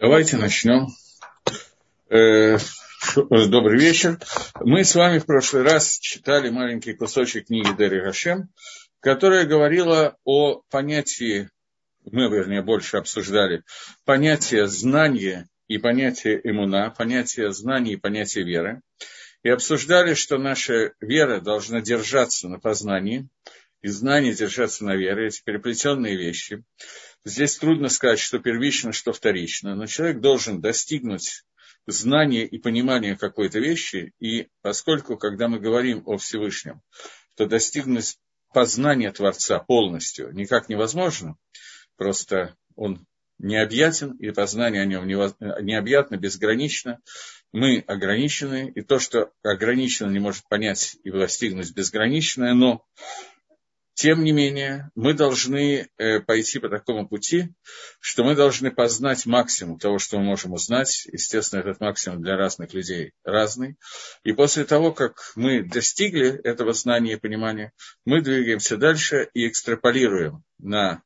Давайте начнем. Э, добрый вечер. Мы с вами в прошлый раз читали маленький кусочек книги Дери Гашем, которая говорила о понятии, мы, вернее, больше обсуждали, понятие знания и понятие иммуна, понятие знаний и понятие веры. И обсуждали, что наша вера должна держаться на познании, и знание держаться на вере, эти переплетенные вещи. Здесь трудно сказать, что первично, что вторично, но человек должен достигнуть знания и понимания какой-то вещи, и поскольку, когда мы говорим о Всевышнем, то достигнуть познания Творца полностью никак невозможно, просто он необъятен, и познание о нем необъятно, безгранично. Мы ограничены, и то, что ограничено, не может понять и достигнуть безграничное, но тем не менее, мы должны э, пойти по такому пути, что мы должны познать максимум того, что мы можем узнать. Естественно, этот максимум для разных людей разный. И после того, как мы достигли этого знания и понимания, мы двигаемся дальше и экстраполируем на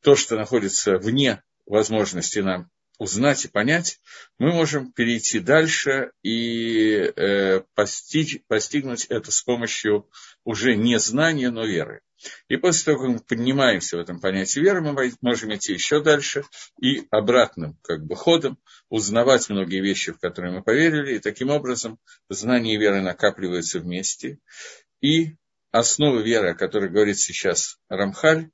то, что находится вне возможности нам узнать и понять, мы можем перейти дальше и э, постичь, постигнуть это с помощью уже не знания, но веры. И после того, как мы поднимаемся в этом понятии веры, мы можем идти еще дальше и обратным как бы, ходом узнавать многие вещи, в которые мы поверили, и таким образом знания и веры накапливаются вместе. И основы веры, о которой говорит сейчас Рамхаль,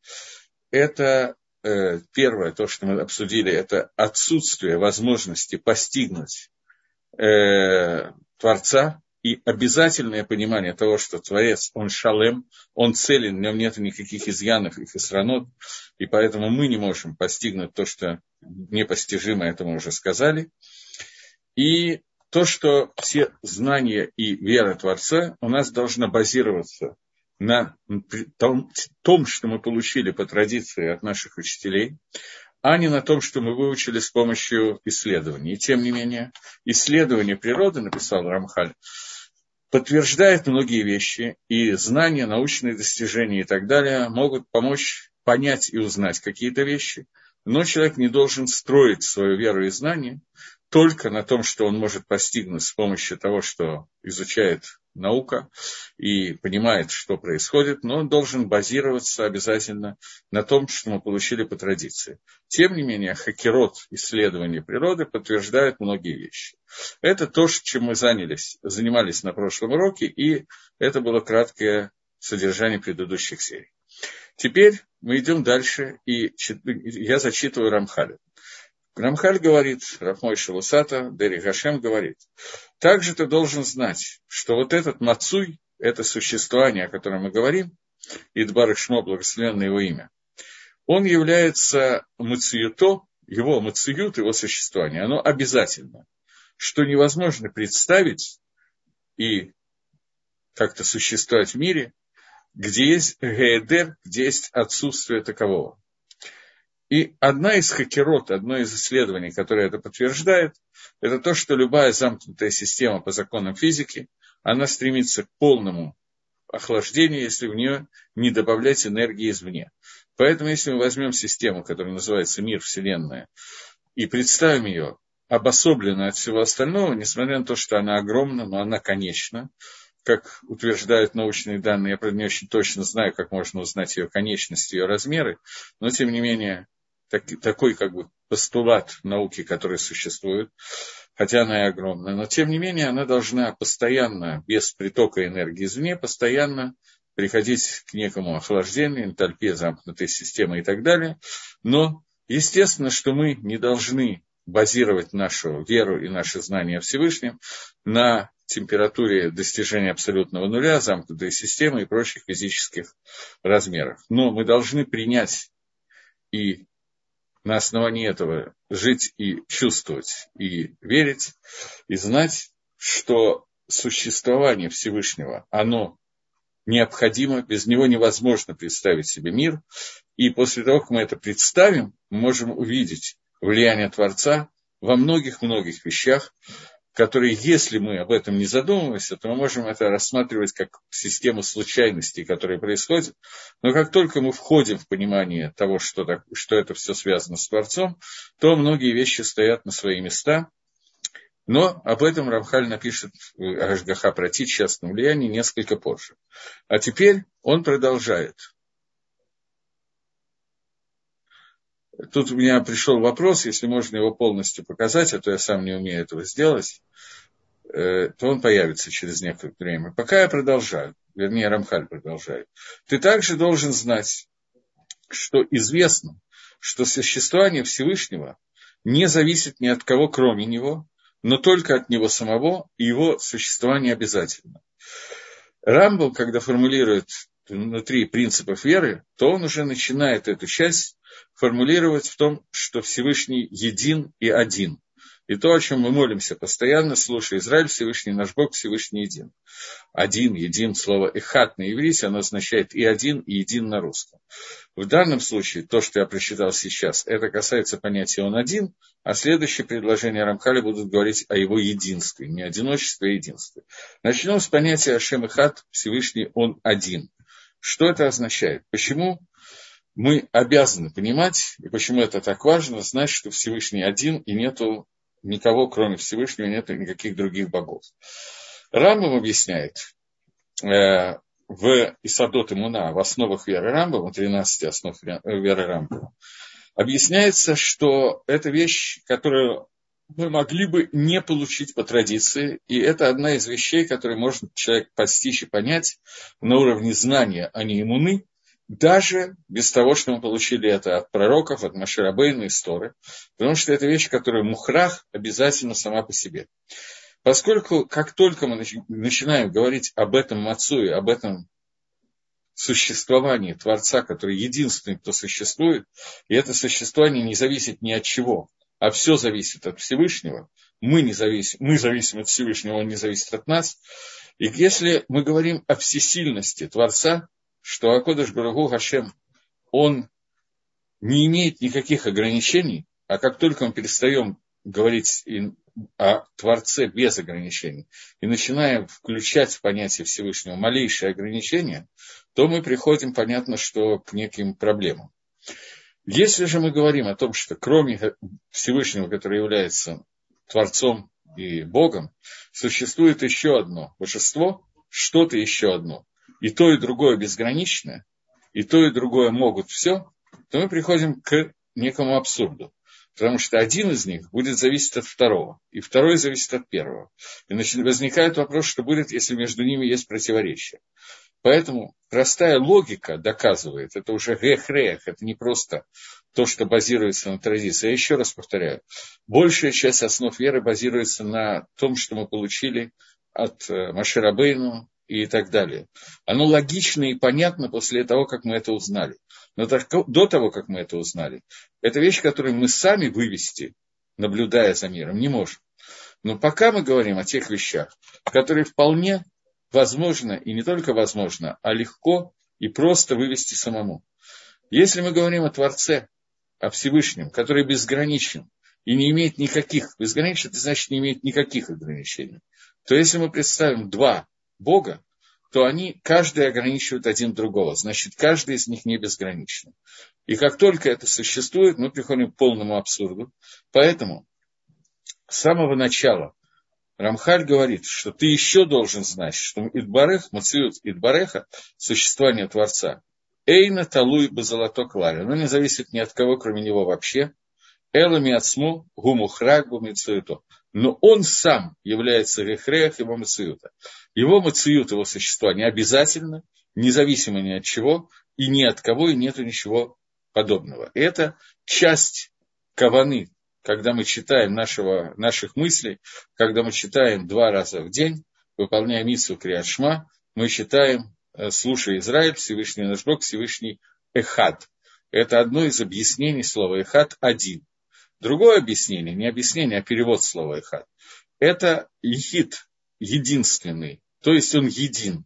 это Э, первое, то, что мы обсудили, это отсутствие возможности постигнуть э, Творца и обязательное понимание того, что Творец, он шалем, он целен, в нем нет никаких изъянов и хисранот, и поэтому мы не можем постигнуть то, что непостижимо, это мы уже сказали. И то, что все знания и вера Творца у нас должна базироваться на том, том, что мы получили по традиции от наших учителей, а не на том, что мы выучили с помощью исследований. И тем не менее, исследование природы, написал Рамхаль, подтверждает многие вещи, и знания, научные достижения и так далее могут помочь понять и узнать какие-то вещи, но человек не должен строить свою веру и знания только на том, что он может постигнуть с помощью того, что изучает наука и понимает, что происходит, но он должен базироваться обязательно на том, что мы получили по традиции. Тем не менее, хакерот исследования природы подтверждает многие вещи. Это то, чем мы занялись, занимались на прошлом уроке, и это было краткое содержание предыдущих серий. Теперь мы идем дальше, и я зачитываю Рамхаля. Рамхаль говорит, Рафмой Шалусата, Дери Гашем говорит, также ты должен знать, что вот этот Мацуй, это существование, о котором мы говорим, Идбар Шмо, благословенное его имя, он является мациюто, его мациют, его существование, оно обязательно, что невозможно представить и как-то существовать в мире, где есть геедер, где есть отсутствие такового. И одна из хакерот, одно из исследований, которое это подтверждает, это то, что любая замкнутая система по законам физики, она стремится к полному охлаждению, если в нее не добавлять энергии извне. Поэтому, если мы возьмем систему, которая называется мир, Вселенная, и представим ее обособленно от всего остального, несмотря на то, что она огромна, но она конечна, как утверждают научные данные, я, правда, не очень точно знаю, как можно узнать ее конечность, ее размеры, но, тем не менее, так, такой как бы постулат науки, который существует, хотя она и огромная, но тем не менее она должна постоянно, без притока энергии извне, постоянно приходить к некому охлаждению, энтальпии замкнутой системы и так далее. Но естественно, что мы не должны базировать нашу веру и наши знания о Всевышнем на температуре достижения абсолютного нуля, замкнутой системы и прочих физических размерах. Но мы должны принять и на основании этого жить и чувствовать, и верить, и знать, что существование Всевышнего, оно необходимо, без него невозможно представить себе мир. И после того, как мы это представим, мы можем увидеть влияние Творца во многих-многих вещах, которые, если мы об этом не задумываемся, то мы можем это рассматривать как систему случайностей, которые происходят. Но как только мы входим в понимание того, что, так, что это все связано с Творцом, то многие вещи стоят на свои места. Но об этом Рамхаль напишет Ашгаха Прати частном влиянии несколько позже. А теперь он продолжает. Тут у меня пришел вопрос, если можно его полностью показать, а то я сам не умею этого сделать, э, то он появится через некоторое время. Пока я продолжаю, вернее, Рамхаль продолжает. Ты также должен знать, что известно, что существование Всевышнего не зависит ни от кого, кроме него, но только от него самого, и его существование обязательно. Рамбл, когда формулирует внутри принципов веры, то он уже начинает эту часть формулировать в том, что Всевышний един и один. И то, о чем мы молимся постоянно, слушая Израиль, Всевышний наш Бог, Всевышний един. Один, един, слово «эхат» на иврите, оно означает и один, и един на русском. В данном случае, то, что я прочитал сейчас, это касается понятия «он один», а следующее предложение Рамхали будут говорить о его единстве, не одиночестве, а единстве. Начнем с понятия «Ашем Эхат», Всевышний «он один». Что это означает? Почему мы обязаны понимать, и почему это так важно, знать, что Всевышний один, и нету никого, кроме Всевышнего, нет никаких других богов. Рамбам объясняет э, в Исадот Имуна, в основах веры Рамбама, 13 основ веры Рамбама, объясняется, что это вещь, которую мы могли бы не получить по традиции, и это одна из вещей, которые может человек постичь и понять на уровне знания, а не иммуны, даже без того, что мы получили это от пророков, от Маширабейна и Сторы, потому что это вещь, которая мухрах обязательно сама по себе. Поскольку как только мы начинаем говорить об этом Мацуе, об этом существовании Творца, который единственный, кто существует, и это существование не зависит ни от чего, а все зависит от Всевышнего, мы, не зависим, мы зависим от Всевышнего, он не зависит от нас. И если мы говорим о всесильности Творца, что Акодыш Барагу Хашем, он не имеет никаких ограничений, а как только мы перестаем говорить о Творце без ограничений и начинаем включать в понятие Всевышнего малейшие ограничения, то мы приходим, понятно, что к неким проблемам. Если же мы говорим о том, что кроме Всевышнего, который является Творцом и Богом, существует еще одно божество, что-то еще одно, и то, и другое безграничное, и то, и другое могут все, то мы приходим к некому абсурду. Потому что один из них будет зависеть от второго, и второй зависит от первого. И значит, возникает вопрос, что будет, если между ними есть противоречие. Поэтому простая логика доказывает, это уже грех-рех, это не просто то, что базируется на традиции. Я еще раз повторяю, большая часть основ веры базируется на том, что мы получили от э, Маширабейну, и так далее. Оно логично и понятно после того, как мы это узнали. Но так, до того, как мы это узнали, это вещь, которую мы сами вывести, наблюдая за миром, не можем. Но пока мы говорим о тех вещах, которые вполне возможно, и не только возможно, а легко и просто вывести самому. Если мы говорим о Творце, о Всевышнем, который безграничен и не имеет никаких, безграничен, это значит не имеет никаких ограничений, то если мы представим два Бога, то они, каждый ограничивает один другого. Значит, каждый из них не безграничен. И как только это существует, мы приходим к полному абсурду. Поэтому с самого начала Рамхаль говорит, что ты еще должен знать, что Идбарех, Мациют Идбареха, существование Творца, Эйна Талуй Базалато Клари, оно не зависит ни от кого, кроме него вообще. Элами Ацму Гумухрак Бумицуито но он сам является рехрех его мациюта. Его мациют, его существа не обязательно, независимо ни от чего, и ни от кого, и нету ничего подобного. Это часть каваны, когда мы читаем нашего, наших мыслей, когда мы читаем два раза в день, выполняя миссу Криашма, мы читаем, э, слушая Израиль, Всевышний наш Бог, Всевышний Эхад. Это одно из объяснений слова Эхад один. Другое объяснение, не объяснение, а перевод слова «эхад», это «ехид», единственный, то есть он един.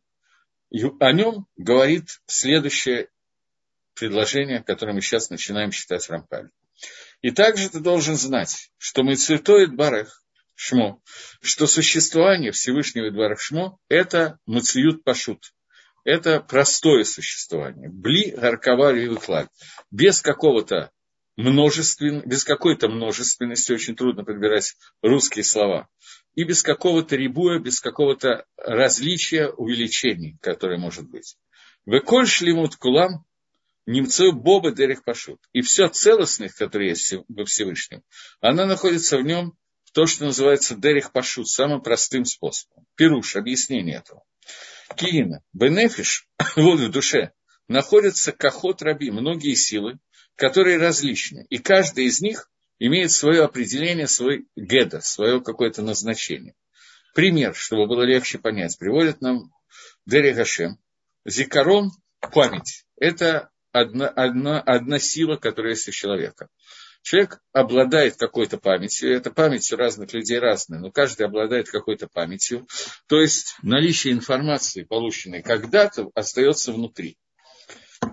И о нем говорит следующее предложение, которое мы сейчас начинаем читать в Рампале. И также ты должен знать, что мы цветоид барех, Шмо, что существование Всевышнего Двора Шмо – это Мациют Пашут, это простое существование, бли гарковали выклаль, без какого-то множествен, без какой-то множественности, очень трудно подбирать русские слова, и без какого-то рибуя, без какого-то различия, увеличений, которое может быть. Веколь шлимут кулам, немцев боба дерех пашут. И все целостность, которое есть во Всевышнем, она находится в нем, в то, что называется дерех пашут, самым простым способом. Пируш, объяснение этого. Киина, бенефиш, вот в душе, находятся кахот раби, многие силы, которые различны. И каждый из них имеет свое определение, свой геда, свое какое-то назначение. Пример, чтобы было легче понять, приводит нам Дери Гашем. Зикарон – память. Это одна, одна, одна сила, которая есть у человека. Человек обладает какой-то памятью, эта память у разных людей разная, но каждый обладает какой-то памятью, то есть наличие информации, полученной когда-то, остается внутри.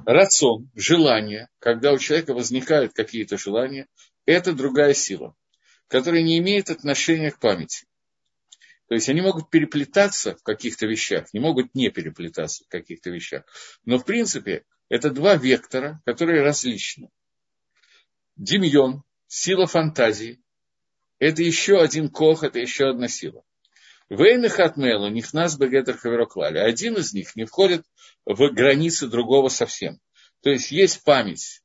Рацион, желание, когда у человека возникают какие-то желания, это другая сила, которая не имеет отношения к памяти. То есть они могут переплетаться в каких-то вещах, не могут не переплетаться в каких-то вещах. Но в принципе это два вектора, которые различны. Демьон, сила фантазии, это еще один кох, это еще одна сила. Вейнах от Мела, Нихнас Бегетер Хавероклали. Один из них не входит в границы другого совсем. То есть есть память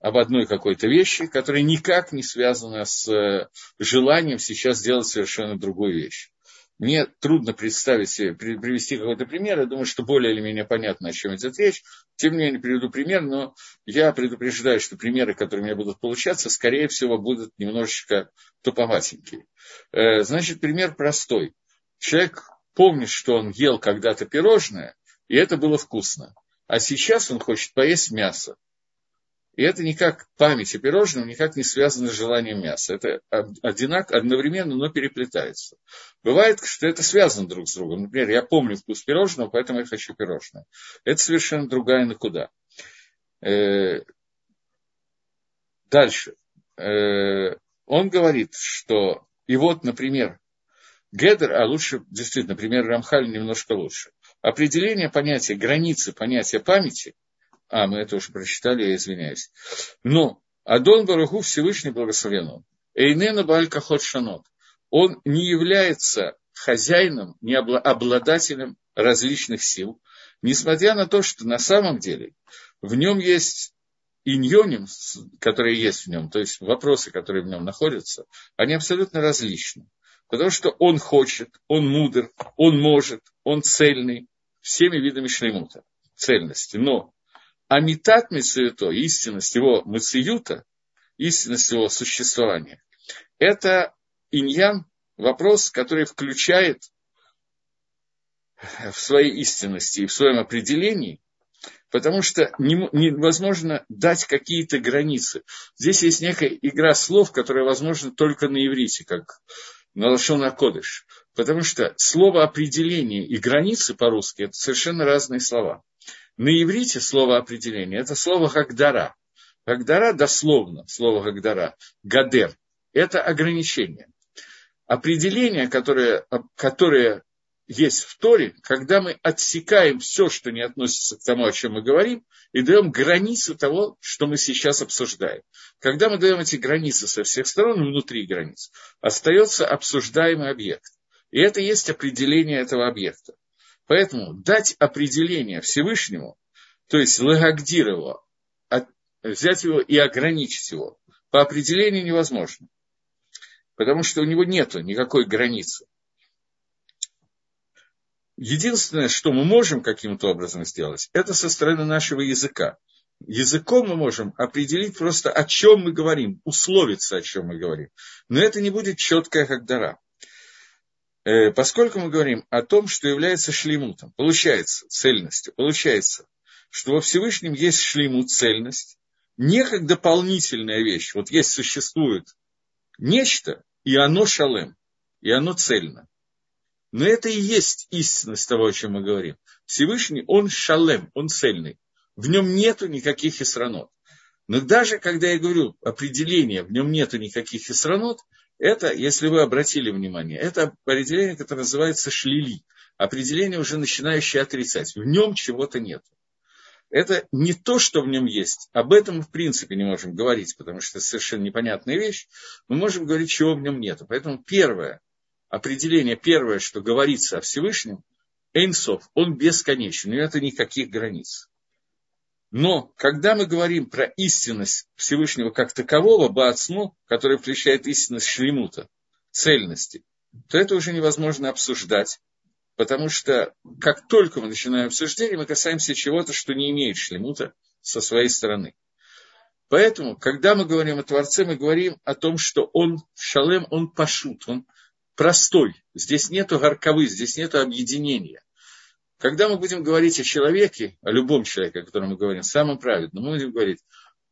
об одной какой-то вещи, которая никак не связана с э, желанием сейчас сделать совершенно другую вещь. Мне трудно представить себе, привести какой-то пример. Я думаю, что более или менее понятно, о чем идет речь. Тем не менее, приведу пример, но я предупреждаю, что примеры, которые у меня будут получаться, скорее всего, будут немножечко туповатенькие. Э, значит, пример простой. Человек помнит, что он ел когда-то пирожное, и это было вкусно. А сейчас он хочет поесть мясо. И это никак, память о пирожном никак не связано с желанием мяса. Это одинаково, одновременно, но переплетается. Бывает, что это связано друг с другом. Например, я помню вкус пирожного, поэтому я хочу пирожное. Это совершенно другая накуда. Э, дальше. Э, он говорит, что и вот, например, Гедер, а лучше, действительно, например, Рамхаль немножко лучше. Определение понятия, границы понятия памяти – а, мы это уже прочитали, я извиняюсь. Но Адон Баруху Всевышний благословен он. Эйнена Балькахот Шанот. Он не является хозяином, не обладателем различных сил, несмотря на то, что на самом деле в нем есть иньоним, которые есть в нем, то есть вопросы, которые в нем находятся, они абсолютно различны. Потому что он хочет, он мудр, он может, он цельный, всеми видами шлемута, цельности. Но Амитат Мицуюто, истинность его Мациюта, истинность его существования, это иньян, вопрос, который включает в своей истинности и в своем определении, потому что невозможно дать какие-то границы. Здесь есть некая игра слов, которая возможна только на иврите, как на Лашона Кодыш. Потому что слово определение и границы по-русски – это совершенно разные слова. На иврите слово определение – это слово «гагдара». «Гагдара» дословно, слово «гагдара», «гадер» – это ограничение. Определение, которое, которое есть в Торе, когда мы отсекаем все, что не относится к тому, о чем мы говорим, и даем границы того, что мы сейчас обсуждаем. Когда мы даем эти границы со всех сторон, внутри границ, остается обсуждаемый объект. И это есть определение этого объекта. Поэтому дать определение Всевышнему, то есть лагагдир его, взять его и ограничить его, по определению невозможно. Потому что у него нет никакой границы. Единственное, что мы можем каким-то образом сделать, это со стороны нашего языка. Языком мы можем определить просто, о чем мы говорим, условиться, о чем мы говорим. Но это не будет четкая как дара. Э, поскольку мы говорим о том, что является шлемутом, получается, цельностью, получается, что во Всевышнем есть шлемут, цельность, не как дополнительная вещь. Вот есть, существует нечто, и оно шалем, и оно цельно. Но это и есть истинность того, о чем мы говорим. Всевышний, он шалем, он цельный. В нем нету никаких исранот. Но даже когда я говорю определение, в нем нету никаких исранот, Это, если вы обратили внимание, это определение, которое называется шлили. Определение, уже начинающее отрицать. В нем чего-то нет. Это не то, что в нем есть. Об этом в принципе не можем говорить, потому что это совершенно непонятная вещь. Мы можем говорить, чего в нем нет. Поэтому первое определение, первое, что говорится о Всевышнем, Эйнсов, он бесконечен, у него нет никаких границ. Но когда мы говорим про истинность Всевышнего как такового, Баацму, который включает истинность Шлемута, цельности, то это уже невозможно обсуждать, потому что как только мы начинаем обсуждение, мы касаемся чего-то, что не имеет Шлемута со своей стороны. Поэтому, когда мы говорим о Творце, мы говорим о том, что он шалем, он пашут, он простой. Здесь нету горковы, здесь нету объединения. Когда мы будем говорить о человеке, о любом человеке, о котором мы говорим, самым праведным, мы будем говорить,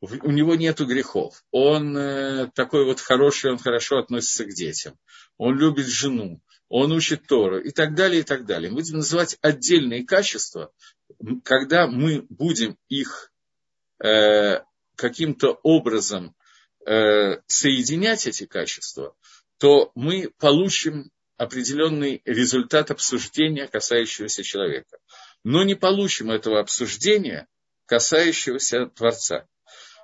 у него нет грехов, он э, такой вот хороший, он хорошо относится к детям, он любит жену, он учит Тору и так далее, и так далее. Мы будем называть отдельные качества, когда мы будем их э, каким-то образом э, соединять, эти качества, то мы получим определенный результат обсуждения, касающегося человека. Но не получим этого обсуждения, касающегося Творца.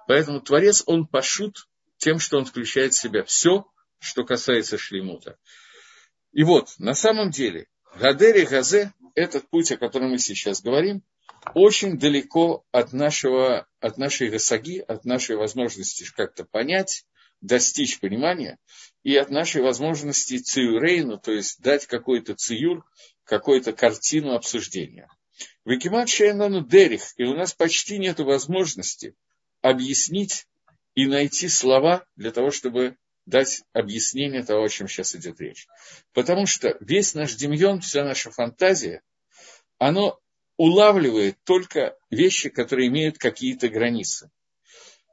Поэтому Творец, он пошут тем, что он включает в себя все, что касается шлемута. И вот, на самом деле, Гадери Газе, этот путь, о котором мы сейчас говорим, очень далеко от, нашего, от нашей гасаги, от нашей возможности как-то понять, достичь понимания и от нашей возможности циюрейну, то есть дать какой-то циюр, какую-то картину обсуждения. Викимат Шейнану Дерих, и у нас почти нет возможности объяснить и найти слова для того, чтобы дать объяснение того, о чем сейчас идет речь. Потому что весь наш демьон, вся наша фантазия, оно улавливает только вещи, которые имеют какие-то границы.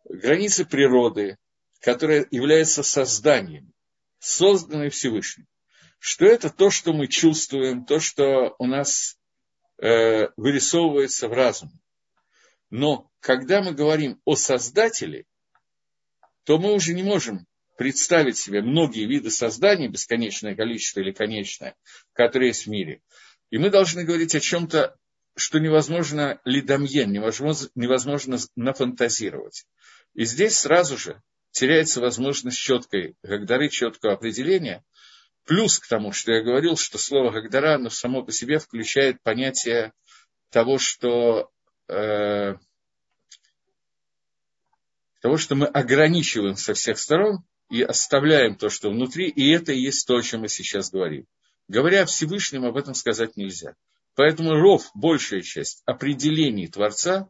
Границы природы, которая является созданием, созданной Всевышним. Что это то, что мы чувствуем, то, что у нас э, вырисовывается в разуме. Но когда мы говорим о Создателе, то мы уже не можем представить себе многие виды создания, бесконечное количество или конечное, которые есть в мире. И мы должны говорить о чем-то, что невозможно лидомьен, невозможно, невозможно нафантазировать. И здесь сразу же теряется возможность четкой гагдары, четкого определения. Плюс к тому, что я говорил, что слово гагдара, оно само по себе включает понятие того, что, э, того, что мы ограничиваем со всех сторон и оставляем то, что внутри, и это и есть то, о чем мы сейчас говорим. Говоря о Всевышнем, об этом сказать нельзя. Поэтому ров, большая часть определений Творца,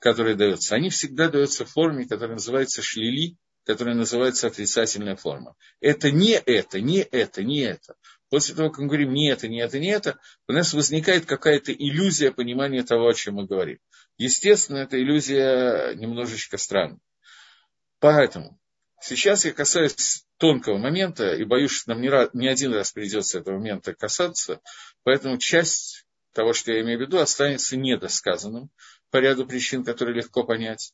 которые даются, они всегда даются в форме, которая называется шлили, которая называется отрицательная форма. Это не это, не это, не это. После того, как мы говорим не это, не это, не это, у нас возникает какая-то иллюзия понимания того, о чем мы говорим. Естественно, эта иллюзия немножечко странная. Поэтому сейчас я касаюсь тонкого момента, и боюсь, что нам не, раз, не один раз придется этого момента касаться, поэтому часть того, что я имею в виду, останется недосказанным по ряду причин, которые легко понять.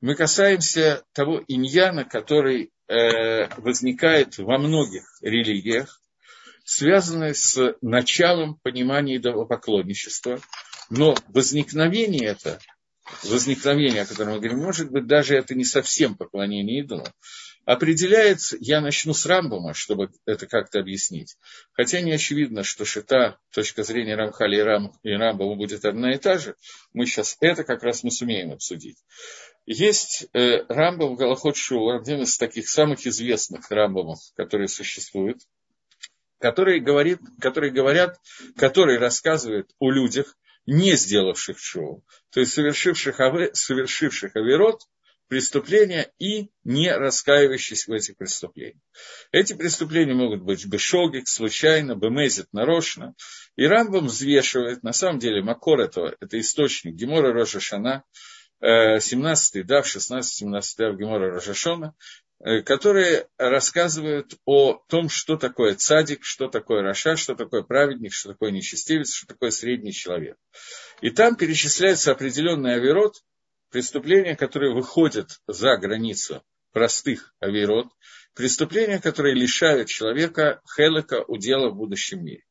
Мы касаемся того иньяна, который э, возникает во многих религиях, связанный с началом понимания идолопоклонничества. Но возникновение это, возникновение, о котором мы говорим, может быть, даже это не совсем поклонение идолам определяется, я начну с Рамбома, чтобы это как-то объяснить. Хотя не очевидно, что шита, точка зрения Рамхали и, Рам, и Рамбома будет одна и та же. Мы сейчас это как раз мы сумеем обсудить. Есть э, Рамбом Галахот один из таких самых известных Рамбомов, которые существуют, которые, говорит, которые говорят, которые рассказывают о людях, не сделавших шоу, то есть совершивших, аве, совершивших авирот, преступления и не раскаивающиеся в этих преступлениях. Эти преступления могут быть бешогик, случайно, бемезит, нарочно. И Рамбам взвешивает, на самом деле, Макор этого, это источник Гемора Рожа Шана, 17-й дав, 16-17 дав Гемора Рожашона, э, которые рассказывают о том, что такое цадик, что такое Раша, что такое праведник, что такое нечестивец, что такое средний человек. И там перечисляется определенный авирот, преступления, которые выходят за границу простых авирот, преступления, которые лишают человека хелека удела в будущем мире.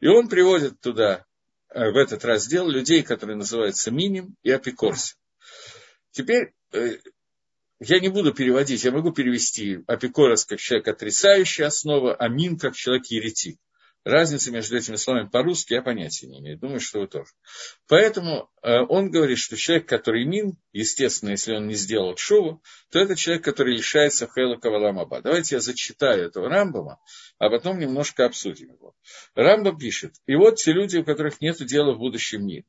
И он приводит туда, э, в этот раздел, людей, которые называются миним и апикорсим. Теперь э, я не буду переводить, я могу перевести апикорос как человек отрицающий основу, а мин как человек еретик. Разницы между этими словами по-русски я понятия не имею. Думаю, что вы тоже. Поэтому э, он говорит, что человек, который мин, естественно, если он не сделал шуву, то это человек, который лишается Хейла Каваламаба. Давайте я зачитаю этого Рамбама, а потом немножко обсудим его. Рамбам пишет, и вот те люди, у которых нет дела в будущем мире,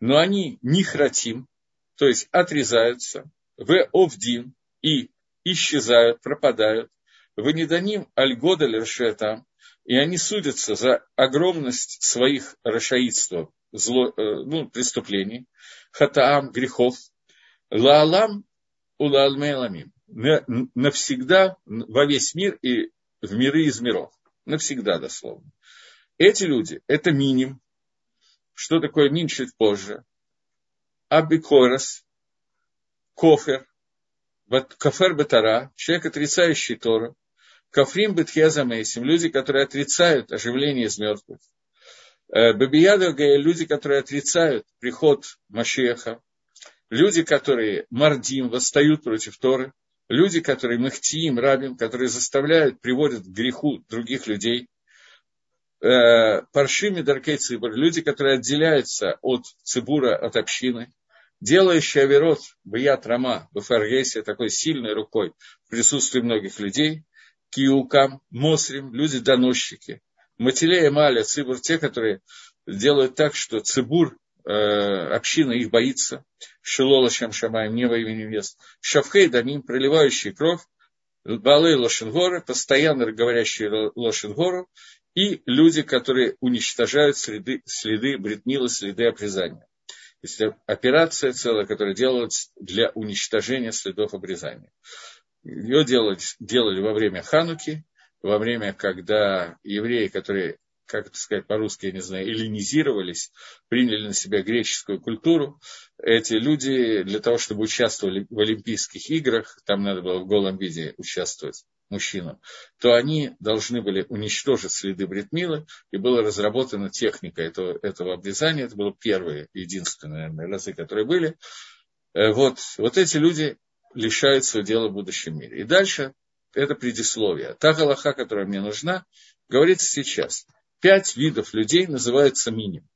но они не хратим, то есть отрезаются, в овдин и исчезают, пропадают, в недоним альгода лершетам, и они судятся за огромность своих рашаидства, зло, э, ну, преступлений, хатаам, грехов, лаалам улаалмейламим, навсегда во весь мир и в миры из миров. Навсегда, дословно. Эти люди – это миним. Что такое мин чуть позже? Абикорос, кофер, кафер бетара, человек, отрицающий Тору, Кафрим Бетхезамейсим, люди, которые отрицают оживление из мертвых. Э, Бабияда люди, которые отрицают приход Машеха. Люди, которые мардим, восстают против Торы. Люди, которые махтиим, рабим, которые заставляют, приводят к греху других людей. Э, Паршими Даркей Цибур, люди, которые отделяются от Цибура, от общины делающий Аверот, Баят Рама, Бафаргесе, такой сильной рукой в присутствии многих людей, киукам, мосрим, люди-доносчики. Мателея Маля, Цибур, те, которые делают так, что Цибур, э, община их боится, Шилола Шамшамаем, не во имя невест, Шавхей Дамим, проливающие кровь, Балы Лошенгоры, постоянно говорящие Лошенгору, и люди, которые уничтожают следы, следы бритнила, следы обрезания. То операция целая, которая делалась для уничтожения следов обрезания. Ее делали, делали во время Хануки, во время, когда евреи, которые, как это сказать по-русски, я не знаю, эллинизировались, приняли на себя греческую культуру, эти люди для того, чтобы участвовали в Олимпийских играх, там надо было в голом виде участвовать, мужчинам, то они должны были уничтожить следы Бритмила, и была разработана техника этого, этого обрезания. Это было первые, единственные, наверное, разы, которые были. Э, вот, вот эти люди лишает своего дела в будущем мире. И дальше это предисловие. Та галаха, которая мне нужна, говорится сейчас. Пять видов людей называются миним.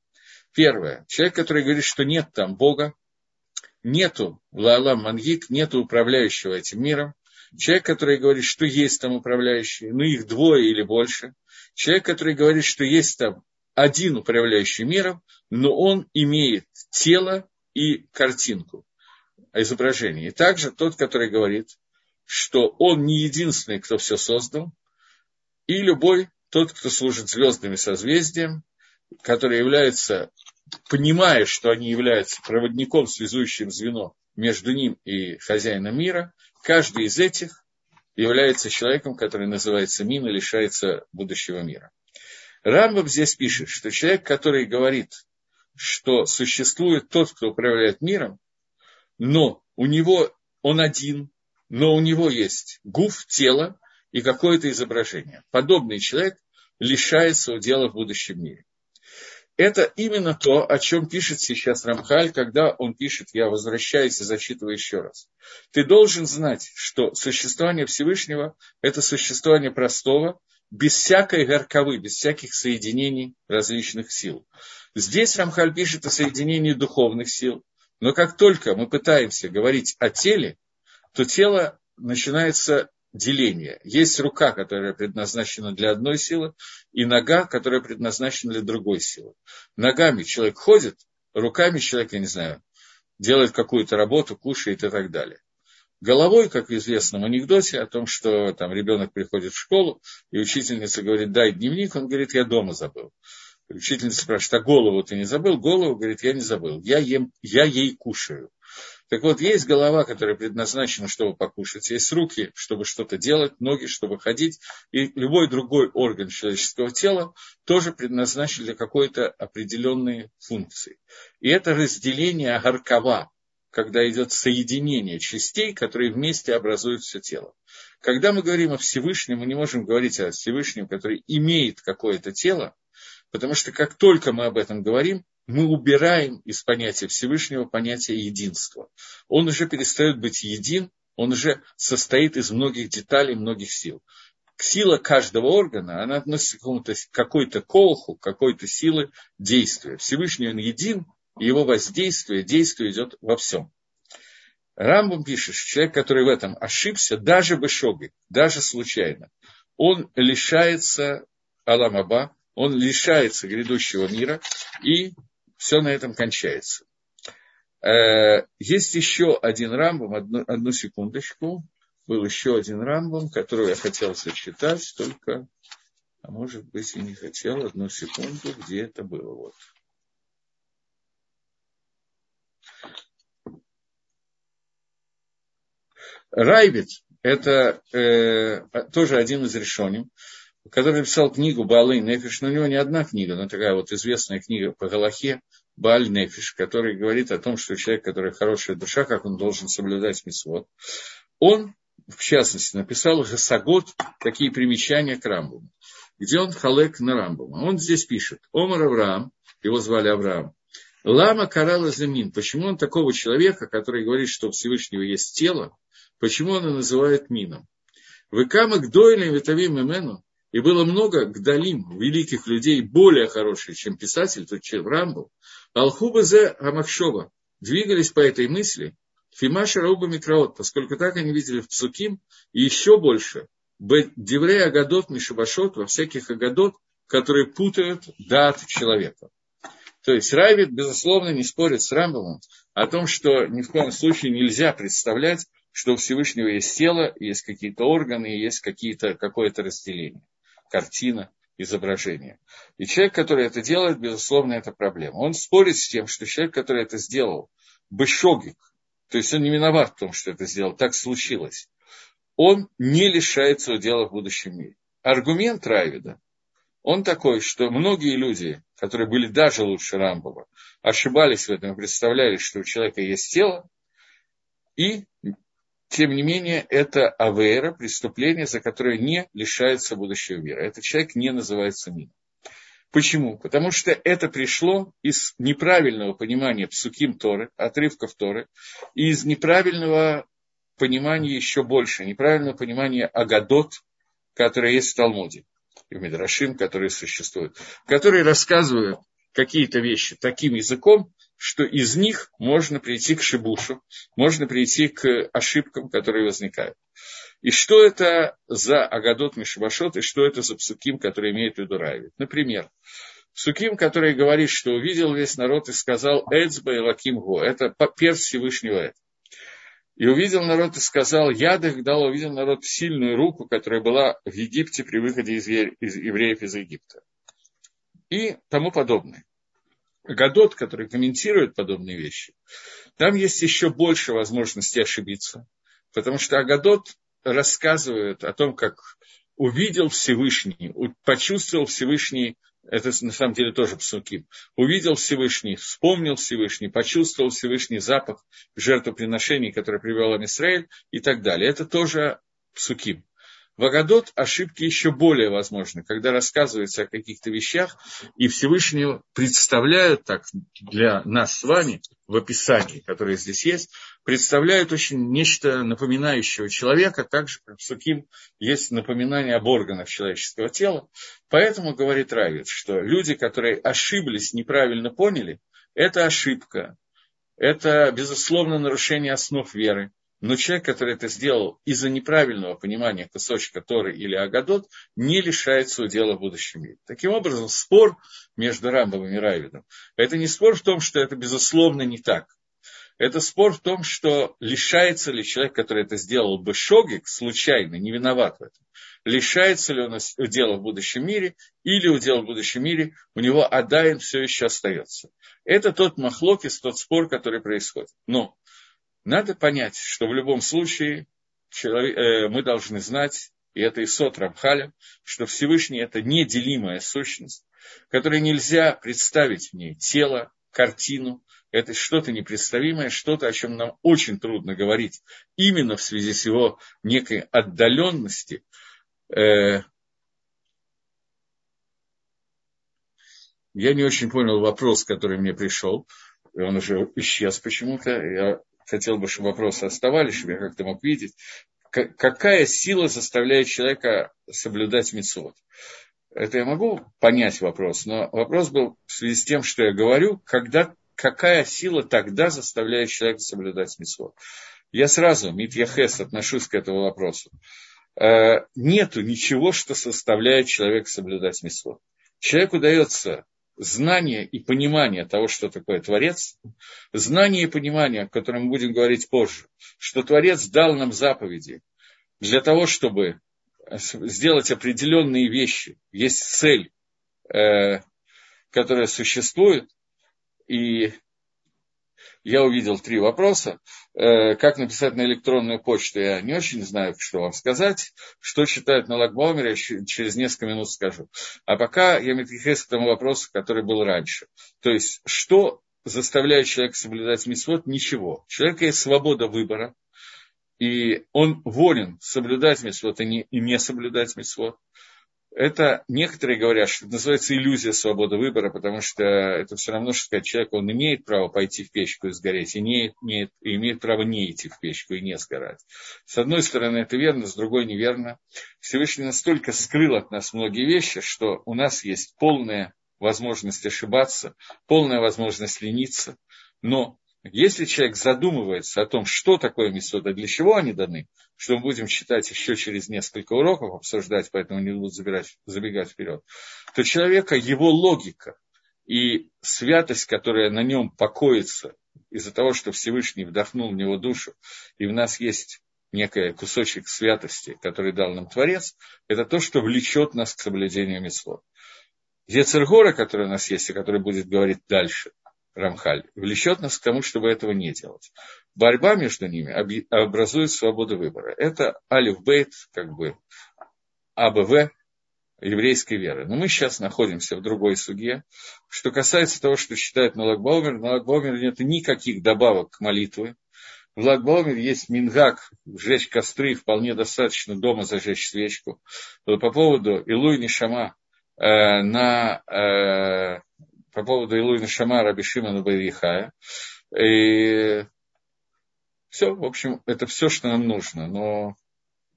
Первое. Человек, который говорит, что нет там Бога, нету Лаалам Мангик, нету управляющего этим миром. Человек, который говорит, что есть там управляющий, ну их двое или больше. Человек, который говорит, что есть там один управляющий миром, но он имеет тело и картинку изображение. И также тот, который говорит, что он не единственный, кто все создал, и любой тот, кто служит звездными созвездием, который является, понимая, что они являются проводником, связующим звено между ним и хозяином мира, каждый из этих является человеком, который называется Мин и лишается будущего мира. Рамбов здесь пишет, что человек, который говорит, что существует тот, кто управляет миром, но у него он один, но у него есть гуф, тело и какое-то изображение. Подобный человек лишается удела в будущем мире. Это именно то, о чем пишет сейчас Рамхаль, когда он пишет, я возвращаюсь и зачитываю еще раз. Ты должен знать, что существование Всевышнего – это существование простого, без всякой горковы, без всяких соединений различных сил. Здесь Рамхаль пишет о соединении духовных сил, но как только мы пытаемся говорить о теле, то тело начинается деление. Есть рука, которая предназначена для одной силы, и нога, которая предназначена для другой силы. Ногами человек ходит, руками человек, я не знаю, делает какую-то работу, кушает и так далее. Головой, как в известном анекдоте о том, что там ребенок приходит в школу, и учительница говорит, дай дневник, он говорит, я дома забыл. Учительница спрашивает, а голову ты не забыл? Голову, говорит, я не забыл, я, ем, я ей кушаю. Так вот, есть голова, которая предназначена, чтобы покушать, есть руки, чтобы что-то делать, ноги, чтобы ходить, и любой другой орган человеческого тела тоже предназначен для какой-то определенной функции. И это разделение агаркова, когда идет соединение частей, которые вместе образуют все тело. Когда мы говорим о Всевышнем, мы не можем говорить о Всевышнем, который имеет какое-то тело, потому что как только мы об этом говорим, мы убираем из понятия Всевышнего понятие единства. Он уже перестает быть един, он уже состоит из многих деталей, многих сил. Сила каждого органа, она относится к какой-то колху, какой-то силы действия. Всевышний он един, и его воздействие, действие идет во всем. Рамбам пишет, что человек, который в этом ошибся, даже бешоги, даже случайно, он лишается Аламаба, он лишается грядущего мира, и все на этом кончается. Э, есть еще один рамбам, одну, одну секундочку. Был еще один рамбам, который я хотел зачитать, только, а может быть и не хотел, одну секунду, где это было. Вот. Райбит – это э, тоже один из решений, который написал книгу Баалы Нефиш, но у него не одна книга, но такая вот известная книга по Галахе Бааль Нефиш, который говорит о том, что человек, который хорошая душа, как он должен соблюдать мисвод, он, в частности, написал уже Сагот такие примечания к Рамбуму, где он халек на Рамбума. Он здесь пишет, Омар Авраам, его звали Авраам, Лама Карала Замин. Почему он такого человека, который говорит, что у Всевышнего есть тело, почему он его называет Мином? Выкама Гдойлем Витавим Имену, и было много гдалим, великих людей, более хороших, чем писатель, тот чем Рамбов, Алхубазе Амакшова, двигались по этой мысли, Фимаша Рауба Микроот, поскольку так они видели в Псуким, и еще больше, Деврей Агадот Мишабашот, во всяких Агадот, которые путают дат человека. То есть Райвит, безусловно, не спорит с Рамбовым о том, что ни в коем случае нельзя представлять, что у Всевышнего есть тело, есть какие-то органы, есть какие-то, какое-то разделение, картина, изображение. И человек, который это делает, безусловно, это проблема. Он спорит с тем, что человек, который это сделал, бешогик, то есть он не виноват в том, что это сделал, так случилось, он не лишает своего дела в будущем мире. Аргумент Райвида он такой, что многие люди, которые были даже лучше Рамбова, ошибались в этом и представляли, что у человека есть тело, и, тем не менее, это авейра, преступление, за которое не лишается будущего мира. Этот человек не называется мином. Почему? Потому что это пришло из неправильного понимания псуким Торы, отрывков Торы, и из неправильного понимания еще больше, неправильного понимания Агадот, которое есть в Талмуде и в Медрашим, которые существуют, которые рассказывают какие-то вещи таким языком, что из них можно прийти к шибушу, можно прийти к ошибкам, которые возникают. И что это за Агадот Мишабашот, и что это за псуким, который имеет в виду Райвит. Например, псуким, который говорит, что увидел весь народ и сказал «Эцба и Лаким Го». Это перст Всевышнего это. И увидел народ и сказал, Ядых дал, увидел народ сильную руку, которая была в Египте при выходе из, из евреев из Египта. И тому подобное. Гадот, который комментирует подобные вещи, там есть еще больше возможности ошибиться. Потому что Агадот рассказывает о том, как увидел Всевышний, почувствовал Всевышний это на самом деле тоже псуким, увидел Всевышний, вспомнил Всевышний, почувствовал Всевышний запах жертвоприношений, которые привел Амисраэль и так далее. Это тоже псуким. В Агадот ошибки еще более возможны, когда рассказывается о каких-то вещах, и Всевышнего представляют так для нас с вами в описании, которое здесь есть, представляют очень нечто напоминающего человека, также как в Суким есть напоминание об органах человеческого тела. Поэтому говорит Равид, что люди, которые ошиблись, неправильно поняли, это ошибка, это, безусловно, нарушение основ веры, но человек, который это сделал из-за неправильного понимания кусочка Торы или Агадот, не лишает своего дела в будущем мире. Таким образом, спор между Рамбом и Райвидом – это не спор в том, что это, безусловно, не так. Это спор в том, что лишается ли человек, который это сделал бы шогик, случайно, не виноват в этом, лишается ли он дела в будущем мире, или у дела в будущем мире у него Адайн все еще остается. Это тот махлокис, тот спор, который происходит. Но надо понять, что в любом случае человек, э, мы должны знать, и это и сот Рамхаля, что Всевышний – это неделимая сущность, которой нельзя представить в ней тело, картину, это что-то непредставимое, что-то, о чем нам очень трудно говорить, именно в связи с его некой отдаленности. Э, я не очень понял вопрос, который мне пришел, он уже исчез почему-то. Я хотел бы, чтобы вопросы оставались, чтобы я как-то мог видеть. Какая сила заставляет человека соблюдать митцвот? Это я могу понять вопрос, но вопрос был в связи с тем, что я говорю, когда, какая сила тогда заставляет человека соблюдать митцвот. Я сразу, Митьяхес, отношусь к этому вопросу. Э, нету ничего, что заставляет человека соблюдать митцвот. Человеку дается знание и понимание того, что такое Творец, знание и понимание, о котором мы будем говорить позже, что Творец дал нам заповеди для того, чтобы сделать определенные вещи, есть цель, э, которая существует, и я увидел три вопроса. Э, как написать на электронную почту, я не очень знаю, что вам сказать. Что читают на Лагбаумере, я через несколько минут скажу. А пока я метрихес к тому вопросу, который был раньше. То есть, что заставляет человека соблюдать мисвод? Ничего. У человека есть свобода выбора и он волен соблюдать митцвот и не, и не соблюдать митцвот. Это некоторые говорят, что это называется иллюзия свободы выбора, потому что это все равно, что сказать, человек, он имеет право пойти в печку и сгореть, и, не, не, и имеет право не идти в печку и не сгорать. С одной стороны, это верно, с другой неверно. Всевышний настолько скрыл от нас многие вещи, что у нас есть полная возможность ошибаться, полная возможность лениться, но если человек задумывается о том, что такое мисода, для чего они даны, что мы будем читать еще через несколько уроков, обсуждать, поэтому не буду забирать, забегать вперед, то человека, его логика и святость, которая на нем покоится из-за того, что Всевышний вдохнул в него душу, и в нас есть некий кусочек святости, который дал нам Творец, это то, что влечет нас к соблюдению митцвот. Ецергора, который у нас есть, и который будет говорить дальше – Рамхаль, влечет нас к тому, чтобы этого не делать. Борьба между ними образует свободу выбора. Это алиф бейт, как бы АБВ еврейской веры. Но мы сейчас находимся в другой суге. Что касается того, что считает Лагбаумер, на Лагбаумере нет никаких добавок к молитве. В Лагбаумере есть мингак, сжечь костры, вполне достаточно дома зажечь свечку. По поводу Илуй Нишама э, на э, по поводу Илуина Шамара Бешимана Байрихая. И все, в общем, это все, что нам нужно. Но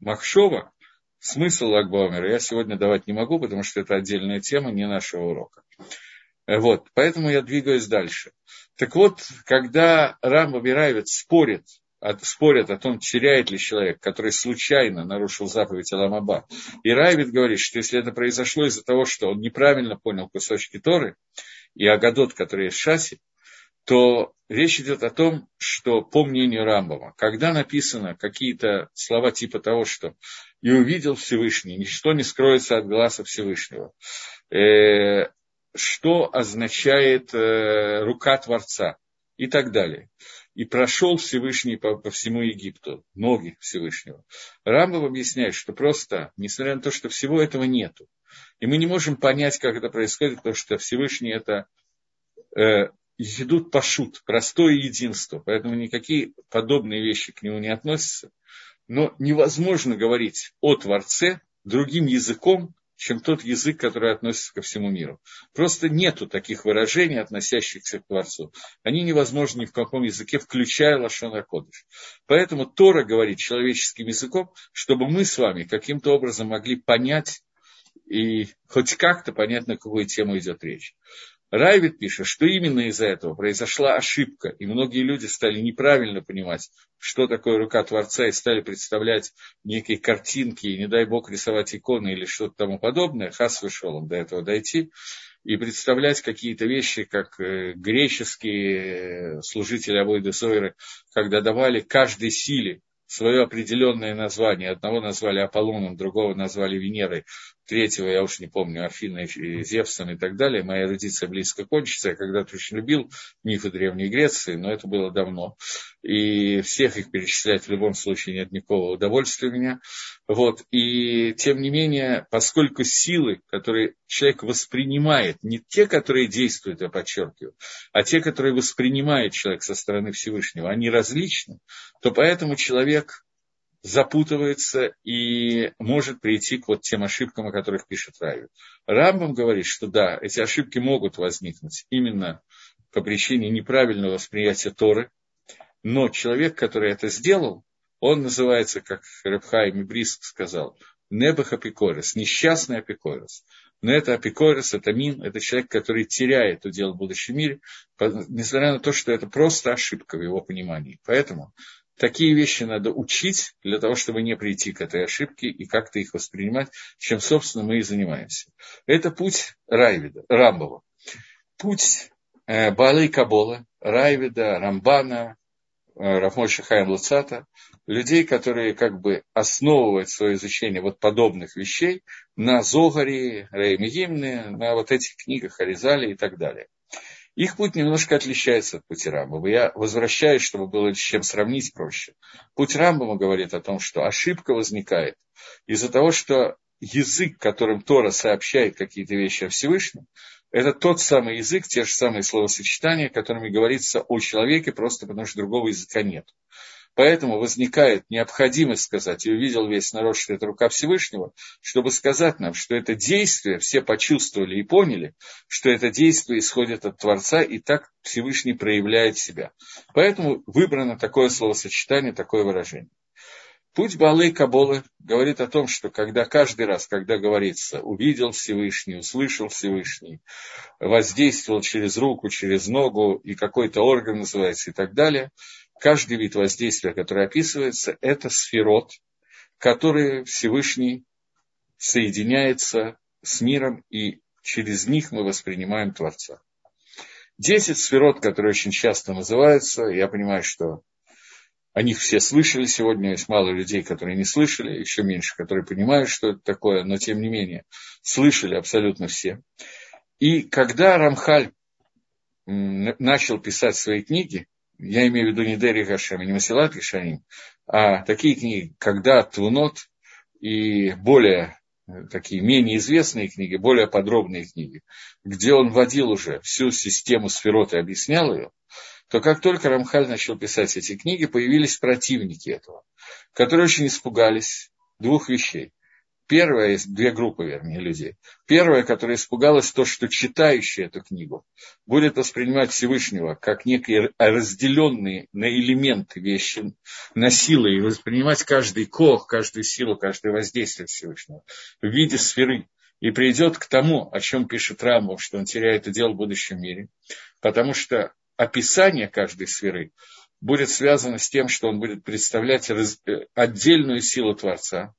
Махшова, смысл Лагбаумера я сегодня давать не могу, потому что это отдельная тема, не нашего урока. Вот, поэтому я двигаюсь дальше. Так вот, когда Рамба Бираевец спорит, спорят о том, теряет ли человек, который случайно нарушил заповедь Аламаба. И Райвит говорит, что если это произошло из-за того, что он неправильно понял кусочки Торы, и Агадот, который есть в Шасе, то речь идет о том, что по мнению Рамбама, когда написано какие-то слова типа того, что «и увидел Всевышний, ничто не скроется от глаза Всевышнего», э, что означает э, рука Творца и так далее. И прошел Всевышний по, по всему Египту, ноги Всевышнего. Рамбов объясняет, что просто, несмотря на то, что всего этого нету, и мы не можем понять, как это происходит, потому что Всевышний это э, идут пашут, простое единство, поэтому никакие подобные вещи к нему не относятся. Но невозможно говорить о Творце другим языком, чем тот язык, который относится ко всему миру. Просто нету таких выражений, относящихся к Творцу. Они невозможны ни в каком языке, включая Лашон Кодыш. Поэтому Тора говорит человеческим языком, чтобы мы с вами каким-то образом могли понять и хоть как-то понять, на какую тему идет речь. Райвит пишет, что именно из-за этого произошла ошибка, и многие люди стали неправильно понимать, что такое рука Творца, и стали представлять некие картинки, и не дай бог рисовать иконы или что-то тому подобное, Хас вышел до этого дойти, и представлять какие-то вещи, как э, греческие служители Абойды Сойры, когда давали каждой силе свое определенное название. Одного назвали Аполлоном, другого назвали Венерой. Третьего, я уж не помню, Афиной, Зевсом и так далее. Моя эрудиция близко кончится. Я когда-то очень любил мифы Древней Греции, но это было давно. И всех их перечислять в любом случае нет никакого удовольствия у меня. Вот. И тем не менее, поскольку силы, которые человек воспринимает, не те, которые действуют, я подчеркиваю, а те, которые воспринимает человек со стороны Всевышнего, они различны, то поэтому человек запутывается и может прийти к вот тем ошибкам, о которых пишет Рави. Рамбам говорит, что да, эти ошибки могут возникнуть именно по причине неправильного восприятия Торы, но человек, который это сделал, он называется, как Рабхайм Ибриск сказал, Небах Апикорес, несчастный Апикорес. Но это Апикорес, это Мин, это человек, который теряет удел в будущем мире, несмотря на то, что это просто ошибка в его понимании. Поэтому Такие вещи надо учить для того, чтобы не прийти к этой ошибке и как-то их воспринимать, чем, собственно, мы и занимаемся. Это путь Райвида, Рамбова. Путь э, Балы Кабола, Райвида, Рамбана, э, Рафмойша Хайм Луцата, людей, которые как бы основывают свое изучение вот подобных вещей на Зогаре, Реймигимне, на вот этих книгах Аризале и так далее. Их путь немножко отличается от пути Рамбама. Я возвращаюсь, чтобы было с чем сравнить проще. Путь Рамбама говорит о том, что ошибка возникает из-за того, что язык, которым Тора сообщает какие-то вещи о Всевышнем, это тот самый язык, те же самые словосочетания, которыми говорится о человеке, просто потому что другого языка нет. Поэтому возникает необходимость сказать, и увидел весь народ, что это рука Всевышнего, чтобы сказать нам, что это действие, все почувствовали и поняли, что это действие исходит от Творца, и так Всевышний проявляет себя. Поэтому выбрано такое словосочетание, такое выражение. Путь Балы Каболы говорит о том, что когда каждый раз, когда говорится, увидел Всевышний, услышал Всевышний, воздействовал через руку, через ногу, и какой-то орган называется и так далее, каждый вид воздействия, который описывается, это сферот, который Всевышний соединяется с миром, и через них мы воспринимаем Творца. Десять сферот, которые очень часто называются, я понимаю, что о них все слышали сегодня, есть мало людей, которые не слышали, еще меньше, которые понимают, что это такое, но тем не менее слышали абсолютно все. И когда Рамхаль начал писать свои книги, я имею в виду не Дери Гашем, не Масилат Гашаним, а такие книги, когда Твунот и более такие менее известные книги, более подробные книги, где он вводил уже всю систему сферот и объяснял ее, то как только Рамхаль начал писать эти книги, появились противники этого, которые очень испугались двух вещей. Первая, есть две группы, вернее, людей. Первая, которая испугалась, то, что читающий эту книгу будет воспринимать Всевышнего как некие разделенные на элементы вещи, на силы, и воспринимать каждый кох, каждую силу, каждое воздействие Всевышнего в виде сферы. И придет к тому, о чем пишет Рамбов, что он теряет удел в будущем мире. Потому что описание каждой сферы будет связано с тем, что он будет представлять э, отдельную силу Творца,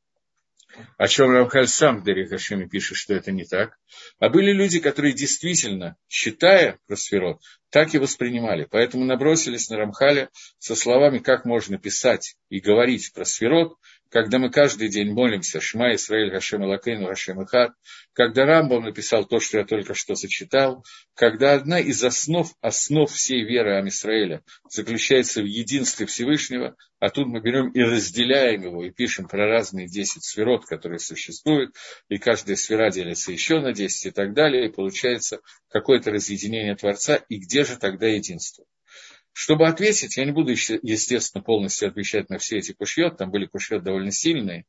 о чем Рамхаль сам в Дере Хашеме пишет, что это не так. А были люди, которые действительно, считая про сферот, так и воспринимали. Поэтому набросились на Рамхаля со словами, как можно писать и говорить про сферот, когда мы каждый день молимся Шма Исраиль Хашем Алакейну Хашем Ихат, когда Рамбам написал то, что я только что зачитал, когда одна из основ, основ всей веры Амисраэля заключается в единстве Всевышнего, а тут мы берем и разделяем его, и пишем про разные 10 сферот, которые существуют, и каждая сфера делится еще на 10 и так далее, и получается какое-то разъединение Творца, и где же тогда единство? Чтобы ответить, я не буду, естественно, полностью отвечать на все эти кушьет, там были кушьет довольно сильные,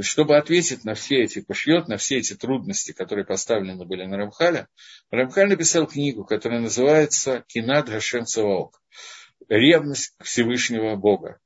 чтобы ответить на все эти кушьет, на все эти трудности, которые поставлены были на Рамхаля, Рамхаль написал книгу, которая называется «Кинад Гашем Цаваок» – «Ревность Всевышнего Бога»,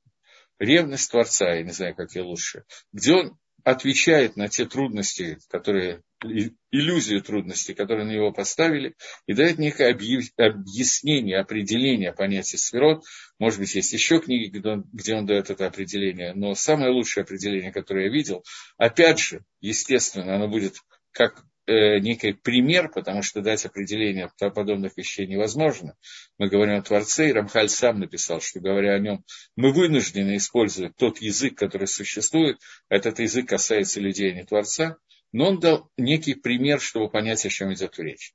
«Ревность Творца», я не знаю, как я лучше, где он отвечает на те трудности, которые иллюзию трудностей, которые на него поставили, и дает некое объяснение, определение понятия сферот. Может быть, есть еще книги, где он, где дает это определение, но самое лучшее определение, которое я видел, опять же, естественно, оно будет как э, некий пример, потому что дать определение подобных вещей невозможно. Мы говорим о Творце, и Рамхаль сам написал, что говоря о нем, мы вынуждены использовать тот язык, который существует, этот язык касается людей, а не Творца, но он дал некий пример, чтобы понять, о чем идет речь.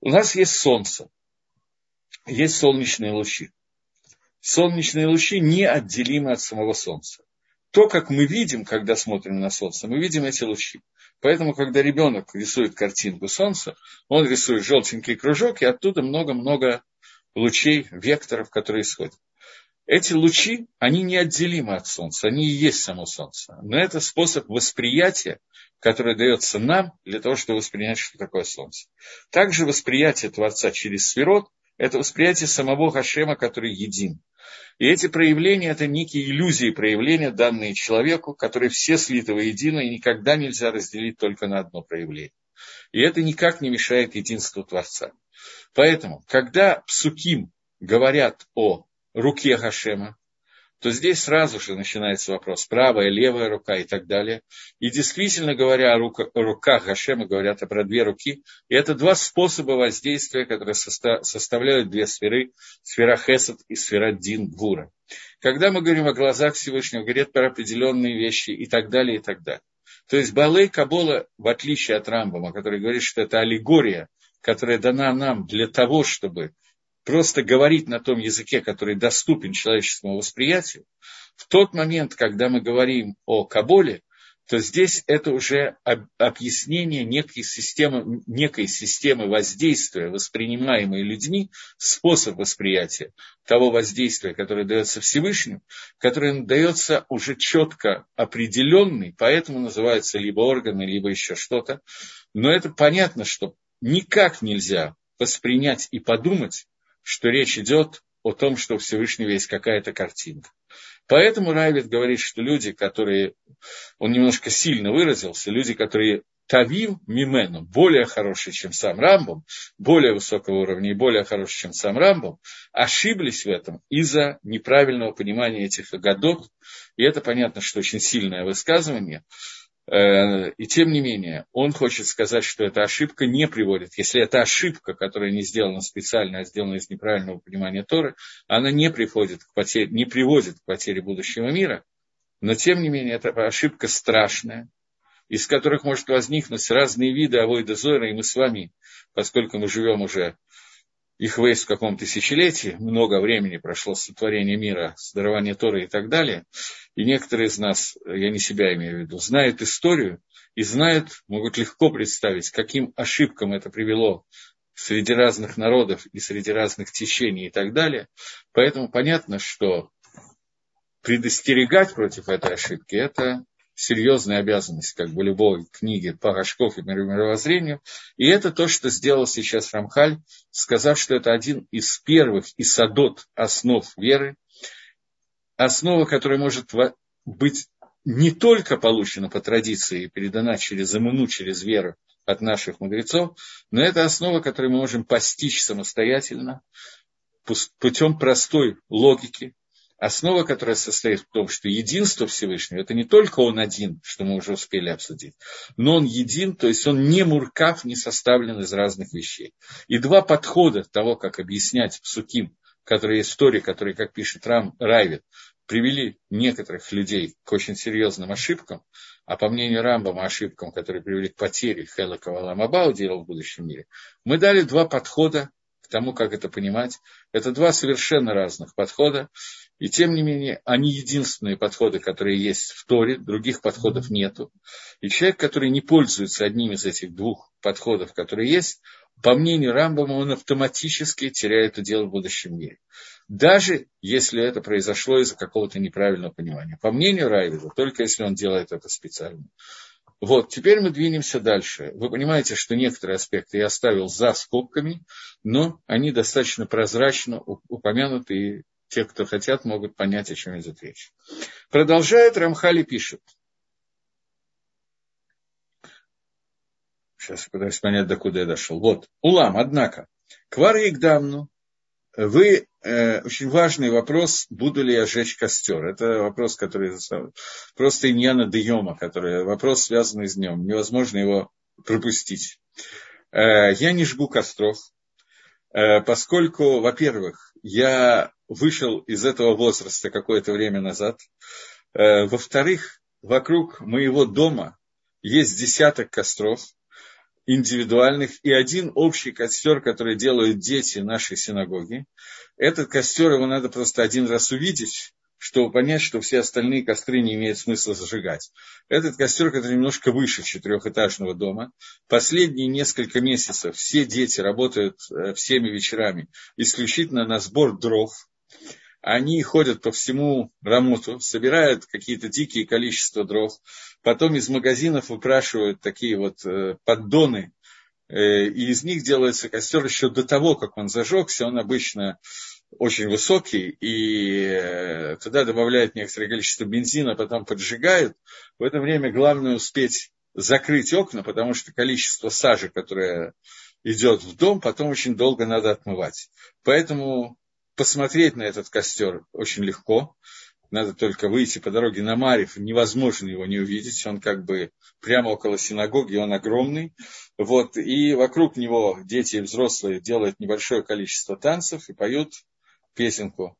У нас есть солнце, есть солнечные лучи. Солнечные лучи неотделимы от самого солнца. То, как мы видим, когда смотрим на солнце, мы видим эти лучи. Поэтому, когда ребенок рисует картинку солнца, он рисует желтенький кружок, и оттуда много-много лучей, векторов, которые исходят. Эти лучи, они неотделимы от Солнца, они и есть само Солнце. Но это способ восприятия, который дается нам для того, чтобы воспринять, что такое Солнце. Также восприятие Творца через сферот – это восприятие самого Хашема, который един. И эти проявления – это некие иллюзии проявления, данные человеку, которые все слиты воедино, и никогда нельзя разделить только на одно проявление. И это никак не мешает единству Творца. Поэтому, когда псуким говорят о руке Хашема, то здесь сразу же начинается вопрос, правая, левая рука и так далее. И действительно говоря о руках Хашема, говорят про две руки. И это два способа воздействия, которые составляют две сферы, сфера Хесед и сфера Дин Гура. Когда мы говорим о глазах Всевышнего, говорят про определенные вещи и так далее, и так далее. То есть Балей Кабола, в отличие от Рамбама, который говорит, что это аллегория, которая дана нам для того, чтобы просто говорить на том языке, который доступен человеческому восприятию, в тот момент, когда мы говорим о Каболе, то здесь это уже объяснение некой системы, некой системы воздействия, воспринимаемой людьми, способ восприятия того воздействия, которое дается Всевышнему, которое дается уже четко определенный, поэтому называется либо органы, либо еще что-то. Но это понятно, что никак нельзя воспринять и подумать, что речь идет о том, что у Всевышнего есть какая-то картинка. Поэтому Райвит говорит, что люди, которые, он немножко сильно выразился, люди, которые Тавим Мимену, более хорошие, чем сам Рамбом, более высокого уровня и более хорошие, чем сам Рамбом, ошиблись в этом из-за неправильного понимания этих годов. И это понятно, что очень сильное высказывание. Э, и тем не менее, он хочет сказать, что эта ошибка не приводит. Если это ошибка, которая не сделана специально, а сделана из неправильного понимания Торы, она не, приходит к потере, не приводит к потере будущего мира. Но тем не менее, это ошибка страшная, из которых может возникнуть разные виды авойда зора, и мы с вами, поскольку мы живем уже их вейс в каком тысячелетии, много времени прошло с сотворения мира, с Торы и так далее, и некоторые из нас, я не себя имею в виду, знают историю и знают, могут легко представить, каким ошибкам это привело среди разных народов и среди разных течений и так далее. Поэтому понятно, что предостерегать против этой ошибки – это серьезная обязанность как бы любой книги по Рожков и мировоззрению. И это то, что сделал сейчас Рамхаль, сказав, что это один из первых исадот основ веры, основа, которая может быть не только получена по традиции и передана через иммуну, через веру от наших мудрецов, но это основа, которую мы можем постичь самостоятельно, путем простой логики, основа, которая состоит в том, что единство Всевышнего, это не только он один, что мы уже успели обсудить, но он един, то есть он не муркав, не составлен из разных вещей. И два подхода того, как объяснять псуким, которые Торе, которые, как пишет Рам Райвит, привели некоторых людей к очень серьезным ошибкам, а по мнению Рамбама ошибкам, которые привели к потере Хела Каваламаба удела в будущем мире, мы дали два подхода тому, как это понимать. Это два совершенно разных подхода. И тем не менее, они единственные подходы, которые есть в Торе, других подходов нету. И человек, который не пользуется одним из этих двух подходов, которые есть, по мнению Рамбама, он автоматически теряет удел в будущем мире. Даже если это произошло из-за какого-то неправильного понимания. По мнению Райвида, только если он делает это специально. Вот, теперь мы двинемся дальше. Вы понимаете, что некоторые аспекты я оставил за скобками, но они достаточно прозрачно упомянуты те, кто хотят, могут понять, о чем идет речь. Продолжает Рамхали пишет. Сейчас пытаюсь понять, до куда я дошел. Вот, Улам, однако, Квар Егдамну, вы, э, очень важный вопрос, буду ли я жечь костер. Это вопрос, который просто иньяна Дейома, который вопрос, связанный с днем. Невозможно его пропустить. Э, я не жгу костров, э, поскольку, во-первых, я вышел из этого возраста какое-то время назад. Э, во-вторых, вокруг моего дома есть десяток костров индивидуальных и один общий костер, который делают дети нашей синагоги. Этот костер его надо просто один раз увидеть, чтобы понять, что все остальные костры не имеет смысла зажигать. Этот костер, который немножко выше четырехэтажного дома. Последние несколько месяцев все дети работают э, всеми вечерами исключительно на сбор дров. Они ходят по всему Рамуту, собирают какие-то дикие количества дров, потом из магазинов выпрашивают такие вот э, поддоны, э, и из них делается костер еще до того, как он зажегся. Он обычно очень высокий, и э, туда добавляют некоторое количество бензина, потом поджигают. В это время главное успеть закрыть окна, потому что количество сажи, которое идет в дом, потом очень долго надо отмывать. Поэтому посмотреть на этот костер очень легко. Надо только выйти по дороге на Марев, невозможно его не увидеть. Он как бы прямо около синагоги, он огромный. Вот, и вокруг него дети и взрослые делают небольшое количество танцев и поют песенку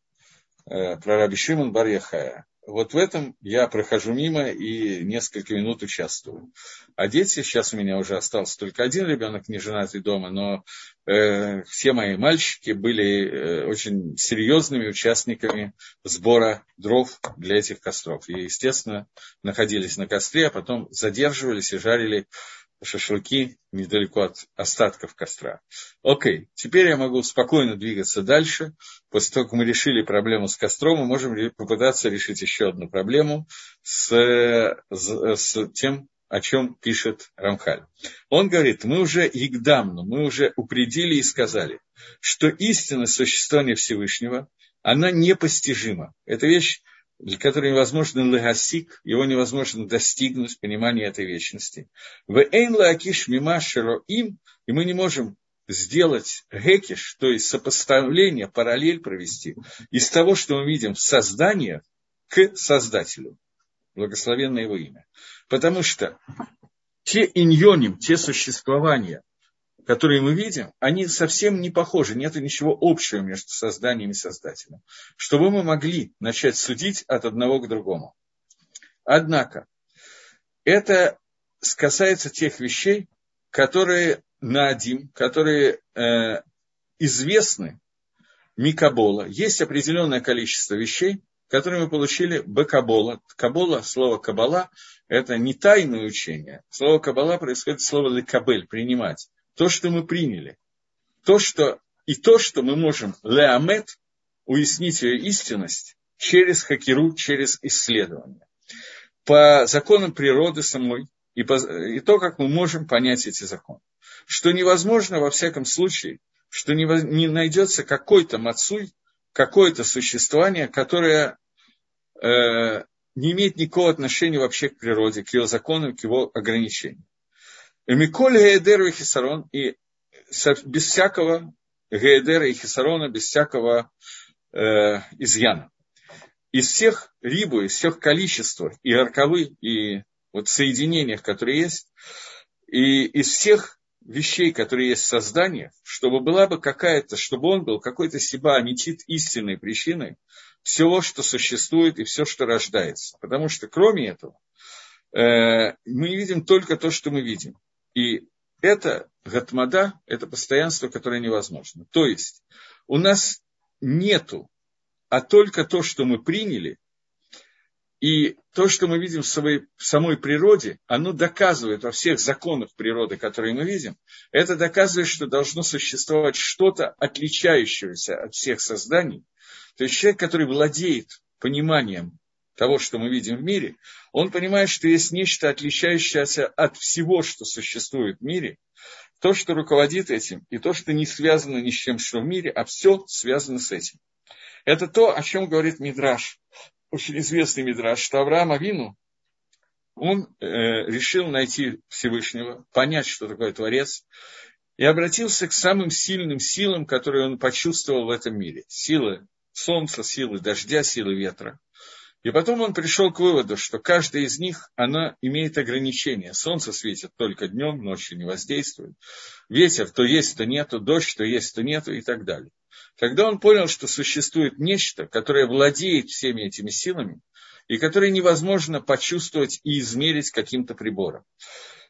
э, про Раби Шимон Барьяхая. Вот в этом я прохожу мимо и несколько минут участвую. А дети, сейчас у меня уже остался только один ребенок, не женатый дома, но э, все мои мальчики были э, очень серьезными участниками сбора дров для этих костров. И, естественно, находились на костре, а потом задерживались и жарили шашлыки недалеко от остатков костра. Окей, теперь я могу спокойно двигаться дальше. После того, как мы решили проблему с костром, мы можем попытаться решить еще одну проблему с, с, с тем, о чем пишет Рамхаль. Он говорит, мы уже игдамну, мы уже упредили и сказали, что истина существования Всевышнего, она непостижима. Это вещь для которой невозможно лагасик, его невозможно достигнуть понимания этой вечности. В эйн лаакиш мима им, и мы не можем сделать гекиш, то есть сопоставление, параллель провести из того, что мы видим в создании к Создателю. Благословенное его имя. Потому что те иньоним, те существования, которые мы видим, они совсем не похожи, нет ничего общего между созданием и создателем, чтобы мы могли начать судить от одного к другому. Однако, это касается тех вещей, которые на один, которые э, известны Микабола. Есть определенное количество вещей, которые мы получили Бекабола. Кабола, слово Кабала, это не тайное учение. Слово Кабала происходит от слова лекабель, принимать то, что мы приняли, то, что, и то, что мы можем леамет, уяснить ее истинность через хакеру, через исследование. По законам природы самой и, по, и то, как мы можем понять эти законы. Что невозможно, во всяком случае, что не, не найдется какой-то мацуй, какое-то существование, которое э, не имеет никакого отношения вообще к природе, к ее законам, к его ограничениям. Миколь Гейдер и Хисарон, и без всякого Гейдера и Хисарона, без всякого э, изъяна. Из всех рибу, из всех количества и арковы, и вот соединениях, которые есть, и из всех вещей, которые есть в создании, чтобы была бы какая-то, чтобы он был какой-то себя аметит истинной причиной всего, что существует и все, что рождается. Потому что кроме этого, э, мы видим только то, что мы видим. И это гатмада, это постоянство, которое невозможно. То есть у нас нету, а только то, что мы приняли, и то, что мы видим в, своей, в самой природе, оно доказывает во всех законах природы, которые мы видим, это доказывает, что должно существовать что-то отличающееся от всех созданий. То есть человек, который владеет пониманием того, что мы видим в мире, он понимает, что есть нечто отличающееся от всего, что существует в мире, то, что руководит этим, и то, что не связано ни с чем, что в мире, а все связано с этим. Это то, о чем говорит Мидраш, очень известный Мидраш, что Авраам Авину, он э, решил найти Всевышнего, понять, что такое Творец, и обратился к самым сильным силам, которые он почувствовал в этом мире. Силы солнца, силы дождя, силы ветра. И потом он пришел к выводу, что каждая из них, она имеет ограничения. Солнце светит только днем, ночью не воздействует. Ветер то есть, то нету, дождь то есть, то нету и так далее. Когда он понял, что существует нечто, которое владеет всеми этими силами, и которые невозможно почувствовать и измерить каким-то прибором.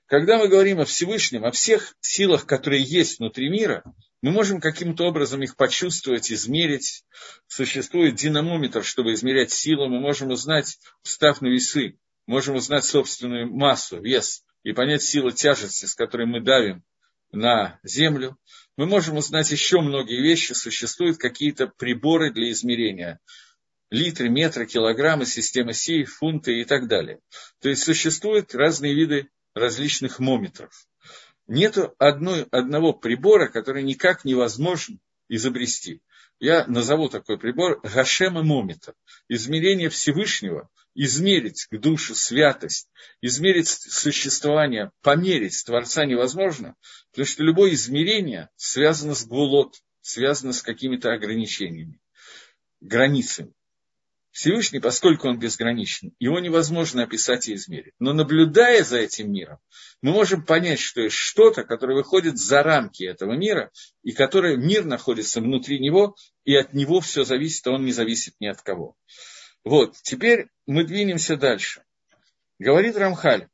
Когда мы говорим о Всевышнем, о всех силах, которые есть внутри мира, мы можем каким-то образом их почувствовать, измерить. Существует динамометр, чтобы измерять силу. Мы можем узнать, встав на весы, можем узнать собственную массу, вес и понять силу тяжести, с которой мы давим на землю. Мы можем узнать еще многие вещи. Существуют какие-то приборы для измерения. Литры, метры, килограммы, система Си, фунты и так далее. То есть существуют разные виды различных мометров нет одной, одного прибора, который никак невозможно изобрести. Я назову такой прибор Гашема Момита. Измерение Всевышнего, измерить к душе святость, измерить существование, померить Творца невозможно, потому что любое измерение связано с гулот, связано с какими-то ограничениями, границами. Всевышний, поскольку он безграничен, его невозможно описать и измерить. Но наблюдая за этим миром, мы можем понять, что есть что-то, которое выходит за рамки этого мира, и которое мир находится внутри него, и от него все зависит, а он не зависит ни от кого. Вот, теперь мы двинемся дальше. Говорит Рамхаль,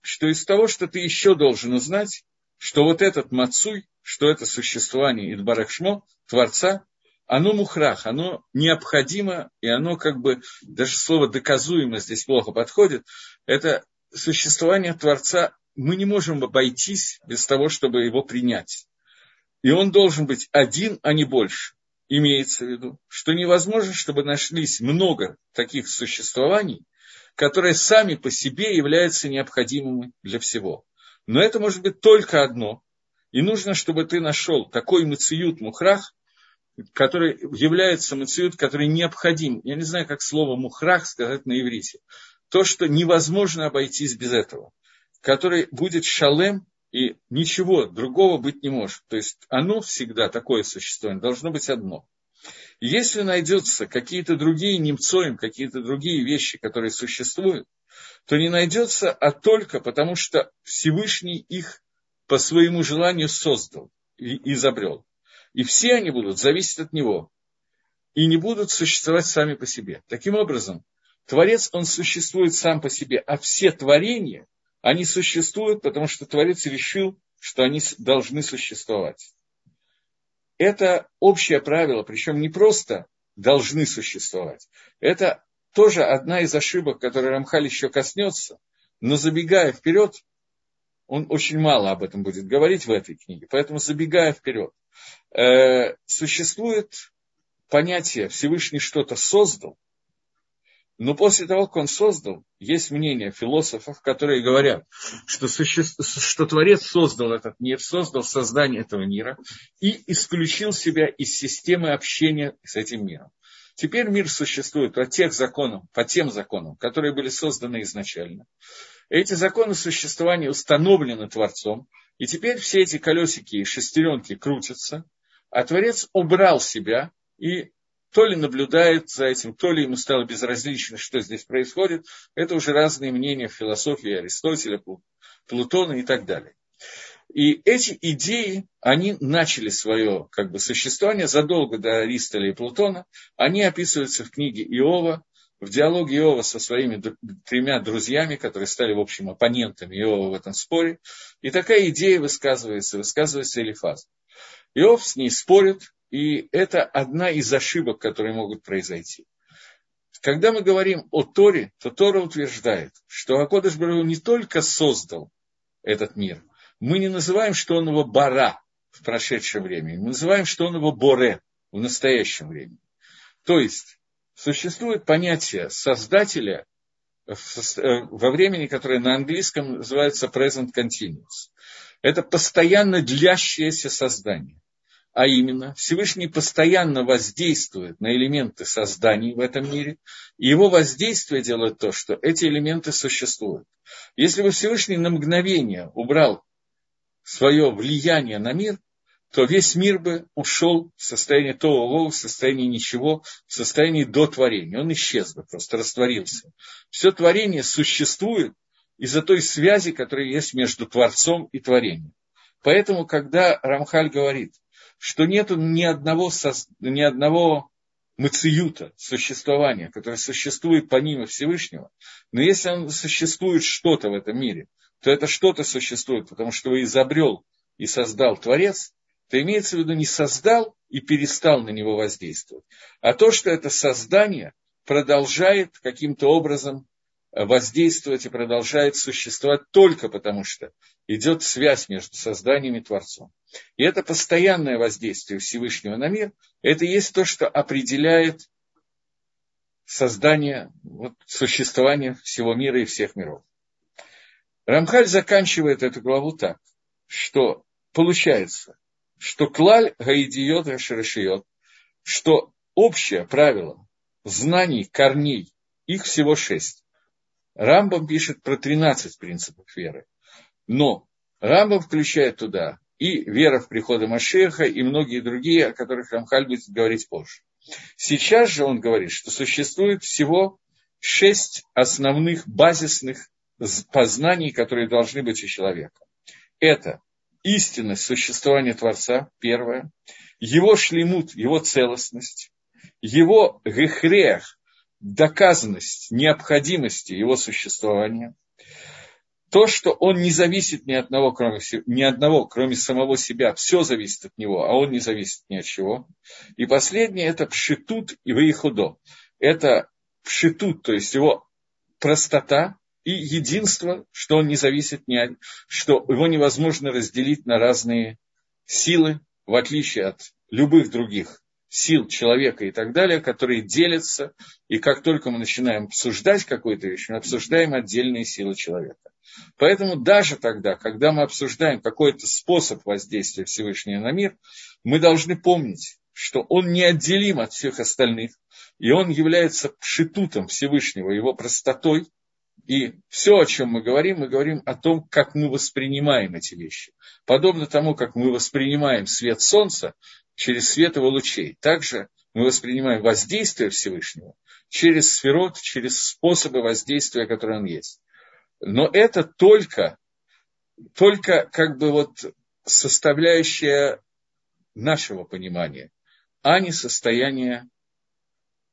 что из того, что ты еще должен узнать, что вот этот Мацуй, что это существование Идбарахшмо, Творца, оно мухрах, оно необходимо, и оно как бы, даже слово доказуемо здесь плохо подходит, это существование Творца, мы не можем обойтись без того, чтобы его принять. И он должен быть один, а не больше. Имеется в виду, что невозможно, чтобы нашлись много таких существований, которые сами по себе являются необходимыми для всего. Но это может быть только одно. И нужно, чтобы ты нашел такой мациют мухрах, который является мациют, который необходим. Я не знаю, как слово мухрах сказать на иврите. То, что невозможно обойтись без этого. Который будет шалем, и ничего другого быть не может. То есть оно всегда, такое существование, должно быть одно. если найдется какие-то другие немцоим, какие-то другие вещи, которые существуют, то не найдется, а только потому, что Всевышний их по своему желанию создал и изобрел. И все они будут зависеть от него. И не будут существовать сами по себе. Таким образом, Творец, он существует сам по себе, а все творения, они существуют, потому что Творец решил, что они должны существовать. Это общее правило, причем не просто должны существовать. Это тоже одна из ошибок, которой Рамхаль еще коснется, но забегая вперед, он очень мало об этом будет говорить в этой книге, поэтому забегая вперед, э, существует понятие Всевышний что-то создал, но после того, как он создал, есть мнение философов, которые говорят, что, суще... что Творец создал этот мир, создал создание этого мира и исключил себя из системы общения с этим миром. Теперь мир существует по тех законам, по тем законам, которые были созданы изначально. Эти законы существования установлены Творцом, и теперь все эти колесики и шестеренки крутятся, а Творец убрал себя и то ли наблюдает за этим, то ли ему стало безразлично, что здесь происходит. Это уже разные мнения в философии Аристотеля, Плутона и так далее. И эти идеи, они начали свое как бы, существование задолго до Аристоля и Плутона. Они описываются в книге Иова, в диалоге Иова со своими тремя друзьями, которые стали, в общем, оппонентами Иова в этом споре. И такая идея высказывается, высказывается Элифаз. Иов с ней спорит, и это одна из ошибок, которые могут произойти. Когда мы говорим о Торе, то Тора утверждает, что Акодыш Бару не только создал этот мир, мы не называем, что он его бара в прошедшем времени, мы называем, что он его боре в настоящем времени. То есть существует понятие создателя э, во времени, которое на английском называется present continuous. Это постоянно длящееся создание. А именно, Всевышний постоянно воздействует на элементы созданий в этом мире, и его воздействие делает то, что эти элементы существуют. Если бы Всевышний на мгновение убрал свое влияние на мир, то весь мир бы ушел в состояние того, в состояние ничего, в состоянии до творения. Он исчез бы, просто растворился. Все творение существует из-за той связи, которая есть между Творцом и творением. Поэтому, когда Рамхаль говорит, что нет ни одного, ни одного мациюта, существования, которое существует помимо Всевышнего, но если он существует что-то в этом мире, то это что-то существует, потому что его изобрел и создал Творец, то имеется в виду не создал и перестал на него воздействовать, а то, что это создание продолжает каким-то образом воздействовать и продолжает существовать только потому, что идет связь между созданием и Творцом. И это постоянное воздействие Всевышнего на мир, это есть то, что определяет создание, вот, существование всего мира и всех миров. Рамхаль заканчивает эту главу так, что получается, что клаль гаидиот рашиот, что общее правило знаний, корней, их всего шесть. Рамбам пишет про 13 принципов веры. Но Рамбам включает туда и вера в прихода Машеха, и многие другие, о которых Рамхаль будет говорить позже. Сейчас же он говорит, что существует всего шесть основных базисных познаний, которые должны быть у человека. Это истинность существования Творца, первое, его шлемут, его целостность, его гехрех, доказанность необходимости его существования, то, что он не зависит ни одного, кроме, ни одного, кроме самого себя, все зависит от него, а он не зависит ни от чего. И последнее – это пшитут и выихудо. Это пшитут, то есть его простота и единство, что он не зависит ни от... что его невозможно разделить на разные силы, в отличие от любых других сил человека и так далее, которые делятся, и как только мы начинаем обсуждать какую-то вещь, мы обсуждаем отдельные силы человека. Поэтому даже тогда, когда мы обсуждаем какой-то способ воздействия Всевышнего на мир, мы должны помнить, что он неотделим от всех остальных, и он является шитутом Всевышнего, его простотой, и все, о чем мы говорим, мы говорим о том, как мы воспринимаем эти вещи. Подобно тому, как мы воспринимаем свет солнца, через свет его лучей. Также мы воспринимаем воздействие Всевышнего через сферот, через способы воздействия, которые он есть. Но это только, только как бы вот составляющая нашего понимания, а не состояние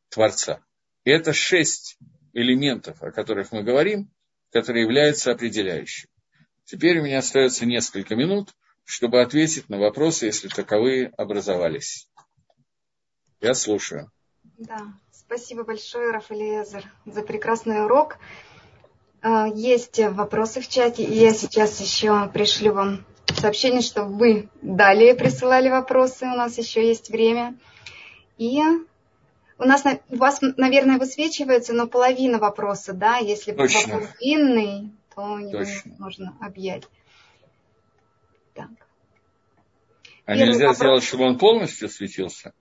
Творца. Это шесть элементов, о которых мы говорим, которые являются определяющими. Теперь у меня остается несколько минут – чтобы ответить на вопросы, если таковые образовались. Я слушаю. Да, спасибо большое, Рафаэлезер, за прекрасный урок. А, есть вопросы в чате, и я сейчас еще пришлю вам сообщение, что вы далее присылали вопросы, у нас еще есть время. И у нас, у вас, наверное, высвечивается, но половина вопроса, да, если Точно. вопрос длинный, то его можно объять. Так. А Первый нельзя вопрос. сделать, чтобы он полностью светился?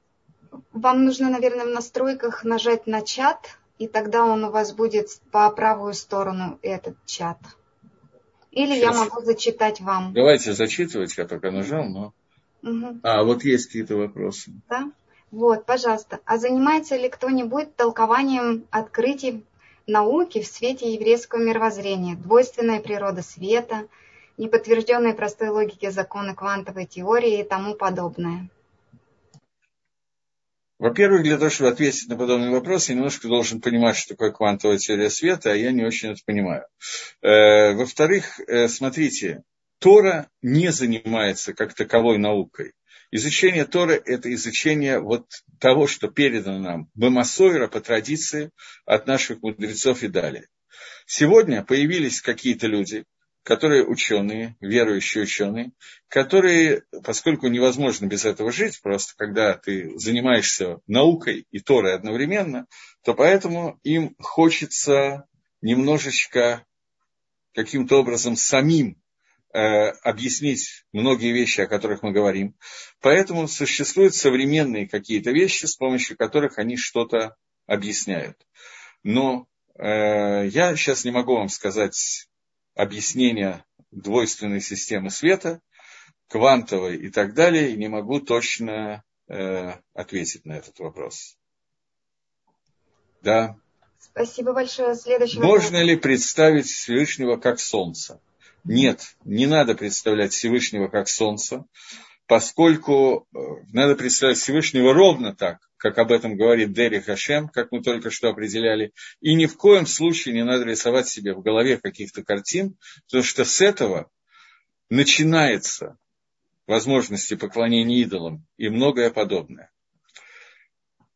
Вам нужно, наверное, в настройках нажать на чат, и тогда он у вас будет по правую сторону этот чат. Или Сейчас. я могу зачитать вам. Давайте зачитывать, я пока нажал, но... Угу. А, вот есть какие-то вопросы. Да? Вот, пожалуйста. А занимается ли кто-нибудь толкованием открытий науки в свете еврейского мировоззрения? Двойственная природа света – неподтвержденные простой логике законы квантовой теории и тому подобное? Во-первых, для того, чтобы ответить на подобный вопрос, я немножко должен понимать, что такое квантовая теория света, а я не очень это понимаю. Э, во-вторых, э, смотрите, Тора не занимается как таковой наукой. Изучение Торы – это изучение вот того, что передано нам Бамасойра по традиции от наших мудрецов и далее. Сегодня появились какие-то люди, которые ученые, верующие ученые, которые, поскольку невозможно без этого жить, просто когда ты занимаешься наукой и Торой одновременно, то поэтому им хочется немножечко каким-то образом самим объяснить многие вещи, о которых мы говорим. Поэтому существуют современные какие-то вещи, с помощью которых они что-то объясняют. Но э, я сейчас не могу вам сказать объяснения двойственной системы света, квантовой и так далее, и не могу точно э, ответить на этот вопрос. Да. Спасибо большое. Следующий Можно вопрос. ли представить Всевышнего как Солнце? Нет, не надо представлять Всевышнего как Солнце. поскольку э, надо представить Всевышнего ровно так, как об этом говорит Дери Хашем, как мы только что определяли, и ни в коем случае не надо рисовать себе в голове каких-то картин, потому что с этого начинается возможности поклонения идолам и многое подобное.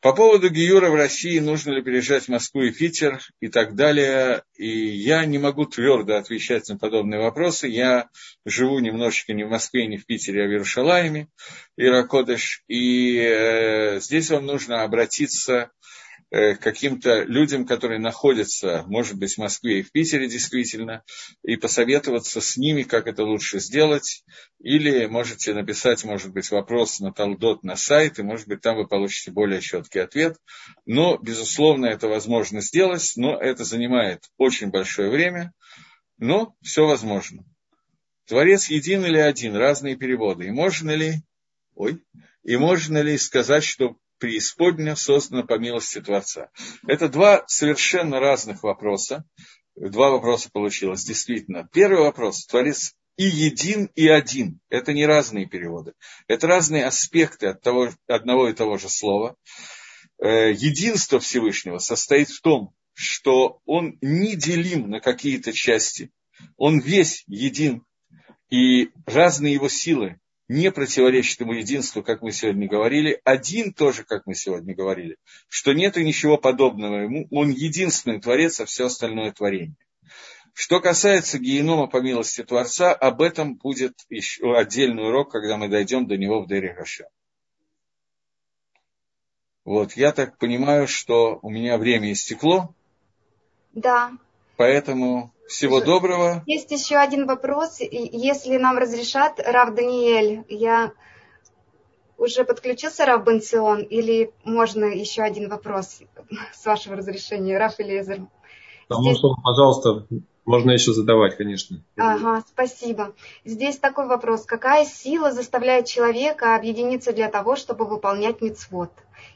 По поводу Гиюра в России, нужно ли переезжать в Москву и Питер и так далее, и я не могу твердо отвечать на подобные вопросы. Я живу немножечко не в Москве, не в Питере, а в Иерушалайме, Иракодыш, и э, здесь вам нужно обратиться Э, каким-то людям, которые находятся, может быть, в Москве и в Питере действительно, и посоветоваться с ними, как это лучше сделать. Или можете написать, может быть, вопрос на Талдот на сайт, и, может быть, там вы получите более четкий ответ. Но, безусловно, это возможно сделать, но это занимает очень большое время, но все возможно. Творец един или один, разные переводы. И можно ли, ой, и можно ли сказать, что преисподня создана по милости Творца. Это два совершенно разных вопроса. Два вопроса получилось, действительно. Первый вопрос. Творец и един, и один. Это не разные переводы. Это разные аспекты от того, одного и того же слова. Э, единство Всевышнего состоит в том, что он не делим на какие-то части. Он весь един. И разные его силы не противоречит ему единству, как мы сегодня говорили, один тоже, как мы сегодня говорили, что нет ничего подобного ему, он единственный творец, а все остальное творение. Что касается генома по милости Творца, об этом будет еще отдельный урок, когда мы дойдем до него в Дере Хаша. Вот, я так понимаю, что у меня время истекло. Да. Поэтому всего доброго. Есть еще один вопрос. Если нам разрешат, Рав Даниэль, я уже подключился, Рав Бенцион, или можно еще один вопрос с вашего разрешения, Раф Элезер? Потому Здесь... что, пожалуйста, можно еще задавать, конечно. Ага, спасибо. Здесь такой вопрос. Какая сила заставляет человека объединиться для того, чтобы выполнять мицвод?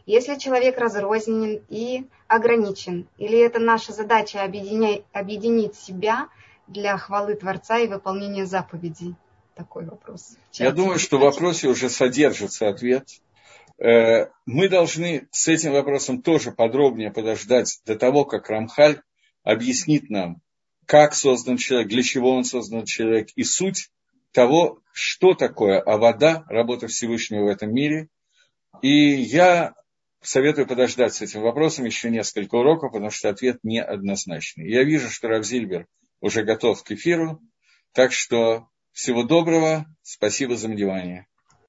Если человек разрознен и ограничен, или это наша задача объединять, объединить себя для хвалы Творца и выполнения заповедей? Такой вопрос. Я думаю, что в вопросе уже содержится ответ. Э, мы должны с этим вопросом тоже подробнее подождать до того, как Рамхаль объяснит нам, как создан человек, для чего он создан человек и суть того, что такое а вода, работа Всевышнего в этом мире. И я советую подождать с этим вопросом еще несколько уроков, потому что ответ неоднозначный. Я вижу, что Равзильбер уже готов к эфиру, так что всего доброго, спасибо за внимание.